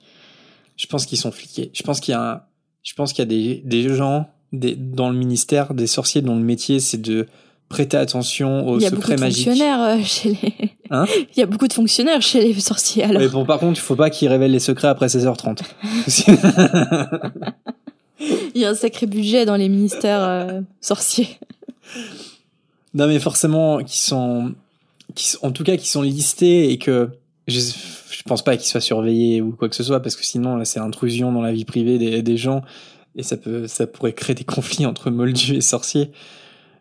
A: Je pense qu'ils sont fliqués. Je pense qu'il y a, un, je pense qu'il y a des, des gens des, dans le ministère des sorciers dont le métier c'est de prêter attention aux secrets magiques.
B: Il y a beaucoup de fonctionnaires euh, chez les. Hein il y a beaucoup de fonctionnaires chez les sorciers alors.
A: Mais bon, par contre, il faut pas qu'ils révèlent les secrets après 16h30.
B: il y a un sacré budget dans les ministères euh, sorciers.
A: Non, mais forcément, qui sont, qui, en tout cas, qui sont listés et que je, je pense pas qu'ils soient surveillés ou quoi que ce soit parce que sinon là, c'est intrusion dans la vie privée des, des gens et ça peut ça pourrait créer des conflits entre moldus et sorciers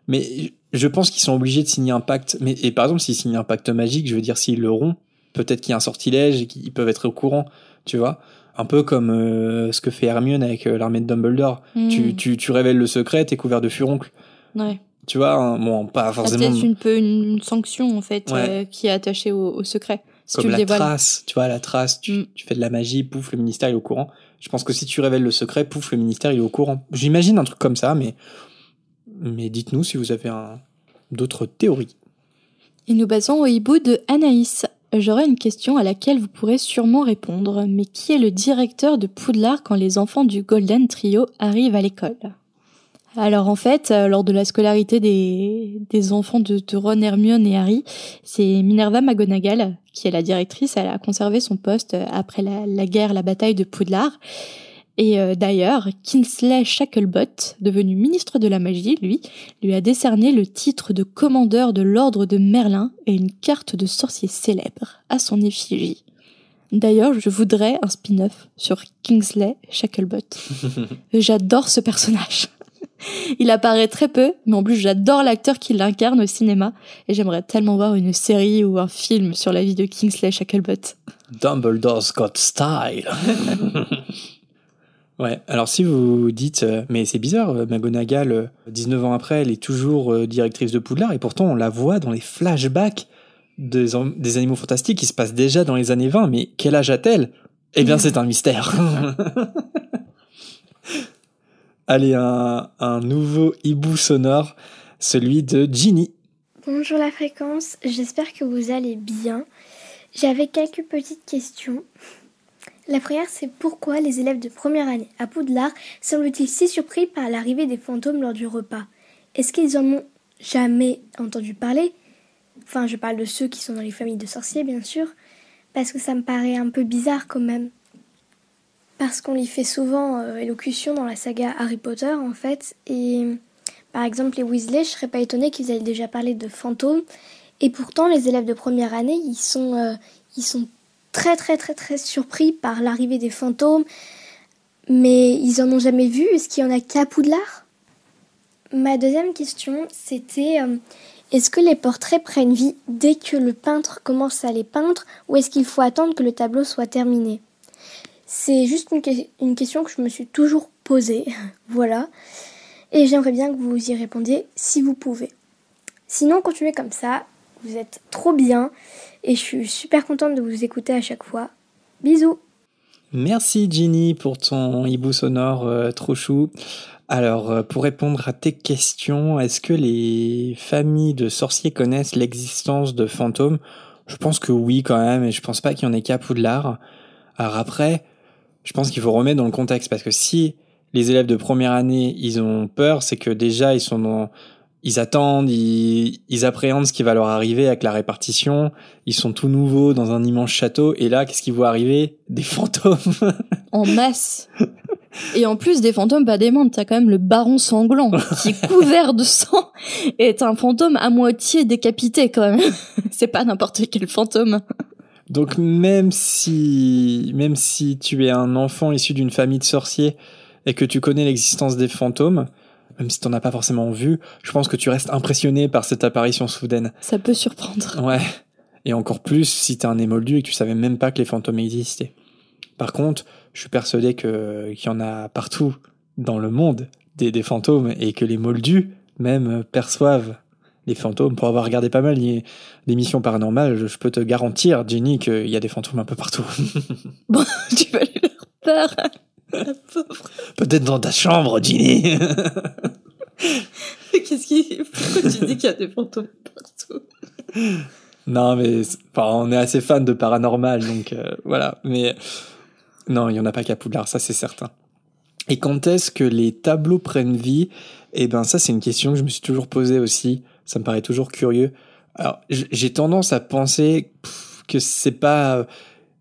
A: mais je pense qu'ils sont obligés de signer un pacte mais et par exemple s'ils signent un pacte magique je veux dire s'ils l'auront peut-être qu'il y a un sortilège et qu'ils peuvent être au courant tu vois un peu comme euh, ce que fait Hermione avec euh, l'armée de Dumbledore mmh. tu, tu, tu révèles le secret t'es couvert de furoncle
B: ouais.
A: tu vois hein, bon pas forcément
B: peut-être une peu une sanction en fait
A: Ouais.
B: euh, qui est attachée au, au secret si
A: comme la trace, tu vois, la trace, tu,
B: Mm.
A: tu fais de la magie, pouf, le ministère il est au courant. Je pense que si tu révèles le secret, pouf, le ministère il est au courant. J'imagine un truc comme ça, mais, mais dites-nous si vous avez un, d'autres théories.
B: Et nous basons au hibou de Anaïs. J'aurais une question à laquelle vous pourrez sûrement répondre, mais qui est le directeur de Poudlard quand les enfants du Golden Trio arrivent à l'école? Alors en fait, euh, lors de la scolarité des, des enfants de, de Ron, Hermione et Harry, c'est Minerva McGonagall qui est la directrice. Elle a conservé son poste euh, après la, la guerre, la bataille de Poudlard. Et euh, d'ailleurs, Kingsley Shacklebot, devenu ministre de la magie, lui, lui a décerné le titre de commandeur de l'ordre de Merlin et une carte de sorcier célèbre à son effigie. D'ailleurs, je voudrais un spin-off sur Kingsley Shacklebot. J'adore ce personnage. Il apparaît très peu, mais en plus j'adore l'acteur qui l'incarne au cinéma et j'aimerais tellement voir une série ou un film sur la vie de Kingsley Shacklebot.
A: Dumbledore's got style. ouais, alors si vous dites, euh, mais c'est bizarre, euh, McGonagall, euh, 19 ans après, elle est toujours euh, directrice de Poudlard et pourtant on la voit dans les flashbacks des, des animaux fantastiques qui se passent déjà dans les années 20, mais quel âge a-t-elle? Eh bien, c'est un mystère. Allez, un, nouveau hibou sonore, celui de Ginny.
F: Bonjour la fréquence, j'espère que vous allez bien. J'avais quelques petites questions. La première, c'est pourquoi les élèves de première année à Poudlard semblent-ils si surpris par l'arrivée des fantômes lors du repas? Est-ce qu'ils en ont jamais entendu parler? Enfin, je parle de ceux qui sont dans les familles de sorciers, bien sûr, parce que ça me paraît un peu bizarre quand même. Parce qu'on y fait souvent euh, élocution dans la saga Harry Potter, en fait, et par exemple, les Weasley, je serais pas étonnée qu'ils aient déjà parlé de fantômes. Et pourtant, les élèves de première année, ils sont, euh, ils sont très très très très surpris par l'arrivée des fantômes. Mais ils en ont jamais vu. Est-ce qu'il y en a qu'à Poudlard? Ma deuxième question, c'était euh, Est-ce que les portraits prennent vie dès que le peintre commence à les peindre ou est-ce qu'il faut attendre que le tableau soit terminé? C'est juste une, question que je me suis toujours posée. voilà. Et j'aimerais bien que vous y répondiez si vous pouvez. Sinon, continuez comme ça. Vous êtes trop bien et je suis super contente de vous écouter à chaque fois. Bisous
A: Merci Ginny pour ton hibou sonore euh, trop chou. Alors, euh, pour répondre à tes questions, est-ce que les familles de sorciers connaissent l'existence de fantômes? Je pense que oui quand même, et je pense pas qu'il y en ait qu'à Poudlard. Alors après, je pense qu'il faut remettre dans le contexte, parce que si les élèves de première année, ils ont peur, c'est que déjà, ils sont dans, ils attendent, ils, appréhendent ce qui va leur arriver avec la répartition. Ils sont tout nouveaux dans un immense château. Et là, qu'est-ce qui voit arriver? Des fantômes.
B: en masse. Et en plus des fantômes pas des t'as quand même le baron sanglant qui est couvert de sang et est un fantôme à moitié décapité quand même. C'est pas n'importe quel fantôme.
A: Donc même si même si tu es un enfant issu d'une famille de sorciers et que tu connais l'existence des fantômes, même si t'en as pas forcément vu, je pense que tu restes impressionné par cette apparition soudaine.
B: Ça peut surprendre.
A: Ouais. Et encore plus si t'es un émoldu et que tu savais même pas que les fantômes existaient. Par contre, je suis persuadé que qu'il y en a partout dans le monde des, des fantômes et que les moldus même perçoivent les fantômes. Pour avoir regardé pas mal d'émissions paranormales, je peux te garantir, Jenny, qu'il y a des fantômes un peu partout.
B: bon, tu vas lui faire peur.
A: Peut-être dans ta chambre, Ginny.
B: Qu'est-ce qui. Pourquoi tu dis qu'il y a des fantômes partout?
A: Non, mais enfin, on est assez fan de paranormal, donc euh, voilà. Mais non, il y en a pas qu'à Poudlard, ça c'est certain. Et quand est-ce que les tableaux prennent vie? Eh ben, ça c'est une question que je me suis toujours posée aussi. Ça me paraît toujours curieux. Alors, j'ai tendance à penser que c'est pas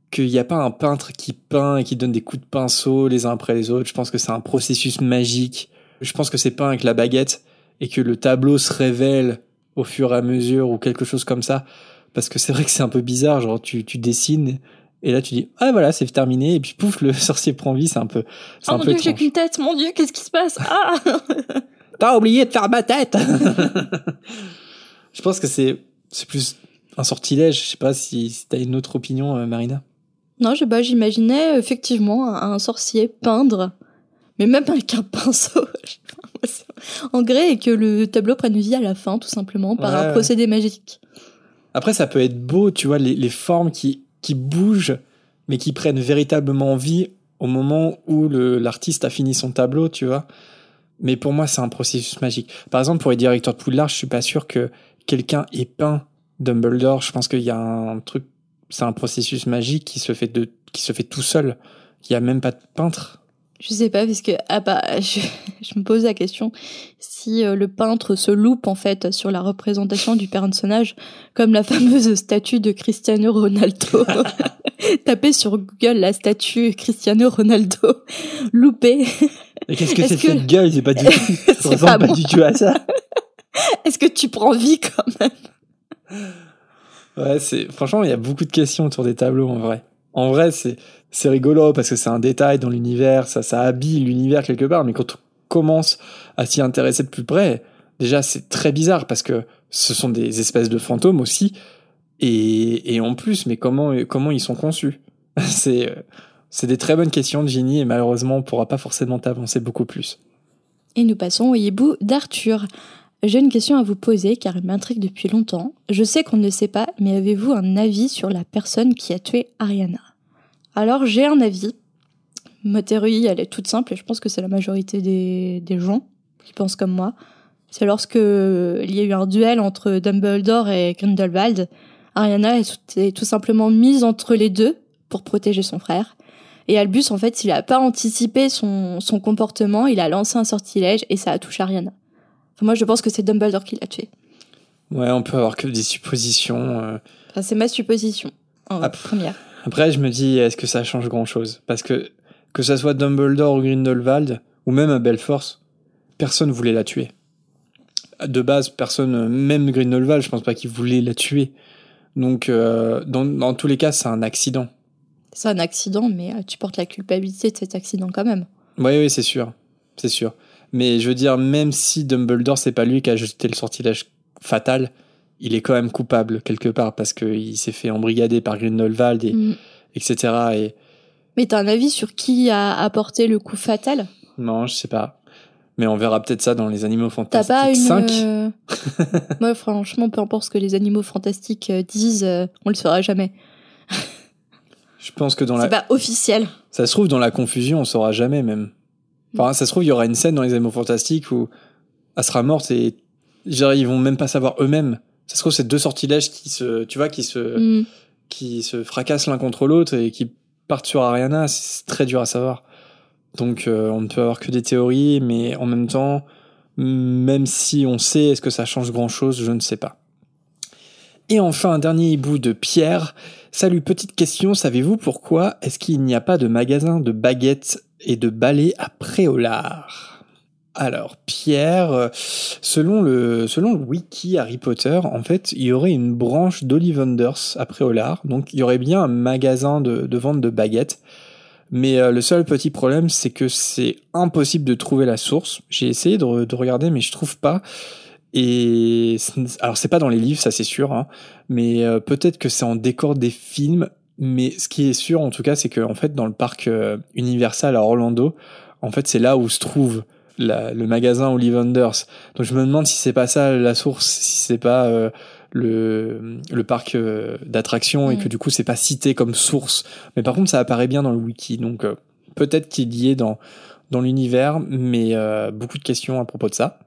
A: qu'il n'y a pas un peintre qui peint et qui donne des coups de pinceau les uns après les autres. Je pense que c'est un processus magique. Je pense que c'est peint avec la baguette et que le tableau se révèle au fur et à mesure ou quelque chose comme ça. Parce que c'est vrai que c'est un peu bizarre, genre tu, tu dessines et là tu dis ah voilà c'est terminé et puis pouf le sorcier prend vie, c'est un peu c'est
B: oh
A: un
B: mon
A: peu
B: dieu j'ai qu'une tête, mon dieu qu'est-ce qui se passe? Ah
A: T'as oublié de faire ma tête Je pense que c'est c'est plus un sortilège. Je sais pas si, si t'as une autre opinion, euh, Marina.
B: Non, je, bah, j'imaginais effectivement un, un sorcier peindre, mais même avec un pinceau en grès et que le tableau prenne vie à la fin, tout simplement, par
A: Ouais,
B: un
A: ouais.
B: procédé magique.
A: Après, ça peut être beau, tu vois, les, les formes qui, qui bougent, mais qui prennent véritablement vie au moment où l'artiste a fini son tableau, tu vois. Mais pour moi, c'est un processus magique. Par exemple, pour les directeurs de Poudlard, je suis pas sûr que quelqu'un ait peint Dumbledore. Je pense qu'il y a un truc, c'est un processus magique qui se fait de, qui se fait tout seul. Il y a même pas de peintre.
B: Je sais pas, parce que ah bah, je, je me pose la question si euh, le peintre se loupe en fait sur la représentation du personnage, comme la fameuse statue de Cristiano Ronaldo. Tapez sur Google la statue Cristiano Ronaldo, loupé.
A: Qu'est-ce que c'est
B: que-
A: cette gueule? C'est pas du tout, ça
B: C'est
A: ressemble
B: pas
A: pas
B: bon.
A: du tout à ça.
B: Est-ce que tu prends vie quand même?
A: Ouais, c'est franchement, il y a beaucoup de questions autour des tableaux en vrai. En vrai, c'est c'est rigolo parce que c'est un détail dans l'univers, ça ça habille l'univers quelque part, mais quand on commence à s'y intéresser de plus près, déjà c'est très bizarre parce que ce sont des espèces de fantômes aussi et et en plus, mais comment comment ils sont conçus? C'est euh, c'est des très bonnes questions Ginny et malheureusement, on pourra pas forcément t'avancer beaucoup plus.
B: Et nous passons au hibou d'Arthur. J'ai une question à vous poser car elle m'intrigue depuis longtemps. Je sais qu'on ne le sait pas, mais avez-vous un avis sur la personne qui a tué Ariana? Alors j'ai un avis. Ma théorie, elle est toute simple et je pense que c'est la majorité des, gens qui pensent comme moi. C'est lorsque il y a eu un duel entre Dumbledore et Grindelwald, Ariana est tout simplement mise entre les deux pour protéger son frère. Et Albus, en fait, il a pas anticipé son, son comportement, il a lancé un sortilège et ça a touché Ariana. Enfin, moi, je pense que c'est Dumbledore qui l'a tué.
A: Ouais, on peut avoir que des suppositions. euh.
B: Enfin, c'est ma supposition, en
A: Ah,
B: première.
A: Après, je me dis, est-ce que ça change grand-chose? Parce que que ça soit Dumbledore ou Grindelwald, ou même à Belforce, personne voulait la tuer. De base, personne, même Grindelwald, je pense pas qu'il voulait la tuer. Donc, euh, dans, dans tous les cas, c'est un accident.
B: C'est un accident, mais euh, tu portes la culpabilité de cet accident quand même.
A: Oui, oui, c'est sûr. C'est sûr. Mais je veux dire, même si Dumbledore, c'est pas lui qui a jeté le sortilège fatal, il est quand même coupable quelque part parce qu'il s'est fait embrigader par Grindelwald, et,
B: Mm.
A: etc. Et
B: Mais t'as un avis sur qui a apporté le coup fatal?
A: Non, je sais pas. Mais on verra peut-être ça dans les Animaux
B: T'as
A: Fantastiques
B: pas une.
A: 5.
B: euh, Moi, franchement, peu importe ce que les animaux fantastiques euh, disent, on le saura jamais.
A: Je pense que dans
B: C'est
A: la...
B: pas officiel.
A: Ça se trouve, dans la confusion, on saura jamais même. Enfin, ça se trouve, il y aura une scène dans les Animaux Fantastiques où elle sera morte et dirais, ils vont même pas savoir eux-mêmes. Ça se trouve, c'est deux sortilèges qui se, tu vois, qui se,
B: Mm.
A: qui se fracassent l'un contre l'autre et qui partent sur Ariana. C'est très dur à savoir. Donc, euh, on ne peut avoir que des théories, mais en même temps, même si on sait, est-ce que ça change grand-chose, je ne sais pas. Et enfin, un dernier hibou de Pierre. Salut, petite question, savez-vous pourquoi est-ce qu'il n'y a pas de magasin de baguettes et de balais à Préolard? Alors, Pierre, selon le, selon le wiki Harry Potter, en fait, il y aurait une branche d'Ollivanders à Préolard, donc il y aurait bien un magasin de, vente de baguettes. Mais euh, le seul petit problème, c'est que c'est impossible de trouver la source. J'ai essayé de, re- de regarder, mais je trouve pas. Et alors c'est pas dans les livres, ça c'est sûr, hein, mais euh, peut-être que c'est en décor des films. Mais ce qui est sûr, en tout cas, c'est que en fait, dans le parc euh, Universal à Orlando, en fait, c'est là où se trouve la- le magasin Ollivanders. Donc je me demande si c'est pas ça la source, si c'est pas euh, le, le parc euh, d'attractions et
B: Mm.
A: que du coup c'est pas cité comme source. Mais par contre, ça apparaît bien dans le wiki, donc euh, peut-être qu'il y est dans dans l'univers, mais euh, beaucoup de questions à propos de ça.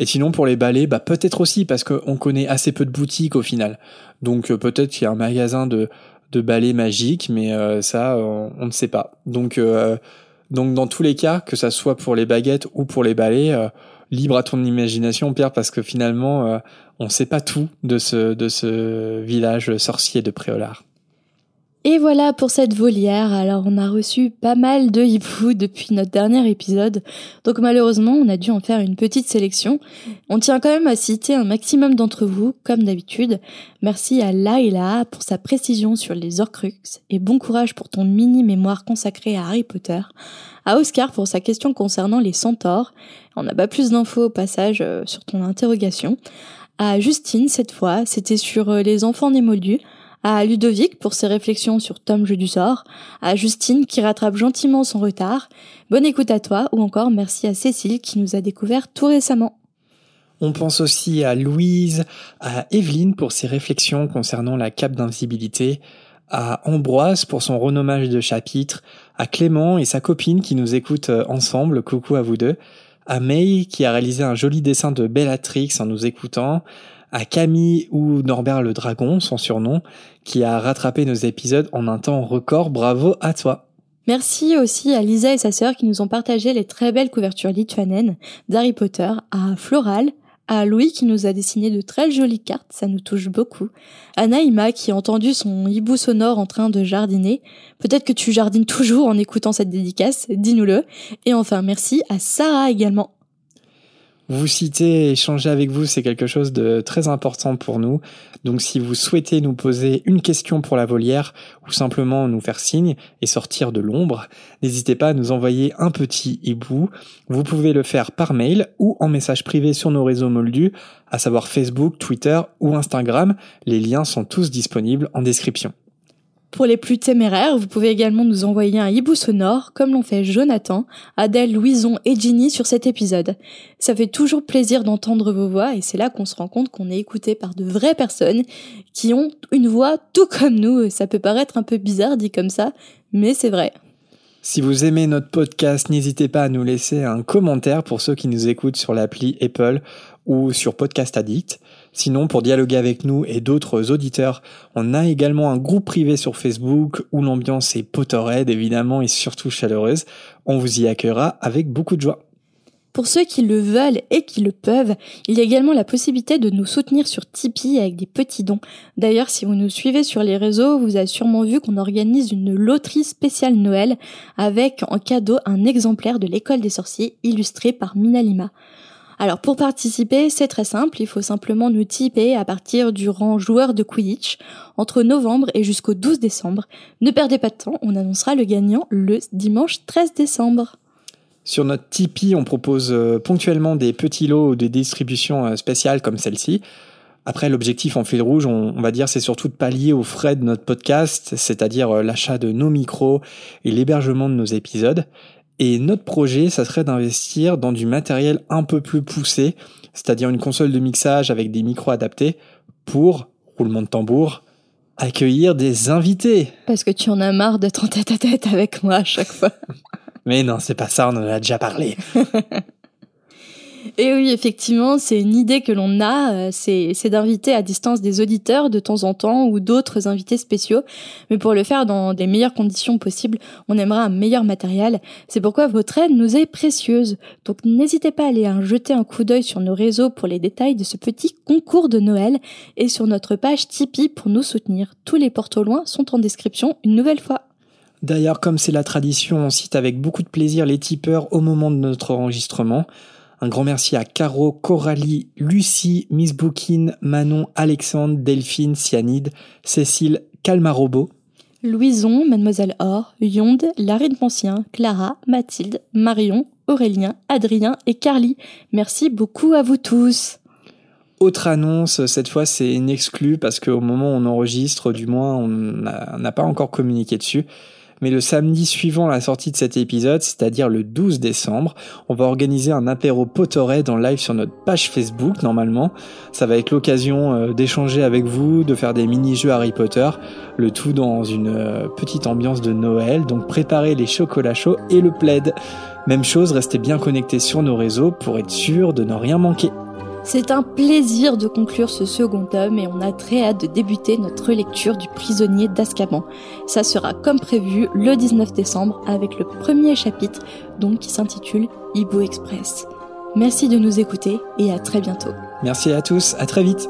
A: Et sinon, pour les balais, bah, peut-être aussi, parce qu'on connaît assez peu de boutiques au final. Donc euh, peut-être qu'il y a un magasin de, de balais magiques, mais euh, ça, on, ne sait pas. Donc, euh, donc dans tous les cas, que ça soit pour les baguettes ou pour les balais, euh, libre à ton imagination, Pierre, parce que finalement, on ne sait pas tout de ce, de ce village sorcier de Préolard.
B: Et voilà pour cette volière. Alors, on a reçu pas mal de hiboux depuis notre dernier épisode. Donc, malheureusement, on a dû en faire une petite sélection. On tient quand même à citer un maximum d'entre vous, comme d'habitude. Merci à Laila pour sa précision sur les Horcruxes et bon courage pour ton mini mémoire consacré à Harry Potter. À Oscar pour sa question concernant les centaures. On n'a pas plus d'infos au passage euh, sur ton interrogation. À Justine, cette fois, c'était sur euh, les enfants des moldus à Ludovic pour ses réflexions sur Tom Jeu du sort, à Justine qui rattrape gentiment son retard, bonne écoute à toi, ou encore merci à Cécile qui nous a découvert tout récemment.
A: On pense aussi à Louise, à Evelyne pour ses réflexions concernant la cape d'invisibilité, à Ambroise pour son renommage de chapitre, à Clément et sa copine qui nous écoutent euh, ensemble, coucou à vous deux, à May qui a réalisé un joli dessin de Bellatrix en nous écoutant, à Camille ou Norbert le Dragon, son surnom, qui a rattrapé nos épisodes en un temps record, bravo à toi.
B: Merci aussi à Lisa et sa sœur qui nous ont partagé les très belles couvertures lituaniennes d'Harry Potter, à Floral, à Louis qui nous a dessiné de très jolies cartes, ça nous touche beaucoup, à Naïma qui a entendu son hibou sonore en train de jardiner, peut-être que tu jardines toujours en écoutant cette dédicace, dis-nous-le, et enfin merci à Sarah également.
A: Vous citer, échanger avec vous, c'est quelque chose de très important pour nous. Donc si vous souhaitez nous poser une question pour la volière ou simplement nous faire signe et sortir de l'ombre, n'hésitez pas à nous envoyer un petit hibou. Vous pouvez le faire par mail ou en message privé sur nos réseaux moldus, à savoir Facebook, Twitter ou Instagram. Les liens sont tous disponibles en description.
B: Pour les plus téméraires, vous pouvez également nous envoyer un hibou sonore, comme l'ont fait Jonathan, Adèle, Louison et Ginny sur cet épisode. Ça fait toujours plaisir d'entendre vos voix et c'est là qu'on se rend compte qu'on est écouté par de vraies personnes qui ont une voix tout comme nous. Ça peut paraître un peu bizarre dit comme ça, mais c'est vrai.
A: Si vous aimez notre podcast, n'hésitez pas à nous laisser un commentaire pour ceux qui nous écoutent sur l'appli Apple ou sur Podcast Addict. Sinon, pour dialoguer avec nous et d'autres auditeurs, on a également un groupe privé sur Facebook où l'ambiance est Potterhead évidemment et surtout chaleureuse. On vous y accueillera avec beaucoup de joie.
B: Pour ceux qui le veulent et qui le peuvent, il y a également la possibilité de nous soutenir sur Tipeee avec des petits dons. D'ailleurs, si vous nous suivez sur les réseaux, vous avez sûrement vu qu'on organise une loterie spéciale Noël avec en cadeau un exemplaire de l'école des sorciers illustré par Mina Lima. Alors pour participer, c'est très simple, il faut simplement nous tiper à partir du rang joueur de Quidditch entre novembre et jusqu'au 12 décembre. Ne perdez pas de temps, on annoncera le gagnant le dimanche 13 décembre.
A: Sur notre Tipeee, on propose euh, ponctuellement des petits lots ou des distributions euh, spéciales comme celle-ci. Après, l'objectif en fil rouge, on, on va dire, c'est surtout de pallier aux frais de notre podcast, c'est-à-dire euh, l'achat de nos micros et l'hébergement de nos épisodes. Et notre projet, ça serait d'investir dans du matériel un peu plus poussé, c'est-à-dire une console de mixage avec des micros adaptés pour, roulement de tambour, accueillir des invités.
B: Parce que tu en as marre d'être en tête à tête avec moi à chaque fois.
A: Mais non, c'est pas ça, on en a déjà parlé.
B: Et oui, effectivement, c'est une idée que l'on a, euh, c'est d'inviter à distance des auditeurs de temps en temps ou d'autres invités spéciaux. Mais pour le faire dans des meilleures conditions possibles, on aimerait un meilleur matériel. C'est pourquoi votre aide nous est précieuse. Donc n'hésitez pas à aller jeter un coup d'œil sur nos réseaux pour les détails de ce petit concours de Noël et sur notre page Tipeee pour nous soutenir. Tous les portes au loin sont en description une nouvelle fois.
A: D'ailleurs, comme c'est la tradition, on cite avec beaucoup de plaisir les tipeurs au moment de notre enregistrement. Un grand merci à Caro, Coralie, Lucie, Miss Bookin, Manon, Alexandre, Delphine, Cyanide, Cécile, Calmarobo,
B: Louison, Mademoiselle Or, Yonde, Larry de Poncien, Clara, Mathilde, Marion, Aurélien, Adrien et Carly. Merci beaucoup à vous tous.
A: Autre annonce, cette fois c'est une exclue parce qu'au moment où on enregistre, du moins on n'a pas encore communiqué dessus mais le samedi suivant la sortie de cet épisode, c'est-à-dire le 12 décembre, on va organiser un apéro Potorette en live sur notre page Facebook normalement. Ça va être l'occasion euh, d'échanger avec vous, de faire des mini-jeux Harry Potter, le tout dans une euh, petite ambiance de Noël, donc préparez les chocolats chauds et le plaid. Même chose, restez bien connectés sur nos réseaux pour être sûr de ne rien manquer.
B: C'est un plaisir de conclure ce second tome et on a très hâte de débuter notre lecture du prisonnier d'Azkaban. Ça sera comme prévu le 19 décembre avec le premier chapitre donc qui s'intitule Ibo Express. Merci de nous écouter et à très bientôt.
A: Merci à tous, à très vite.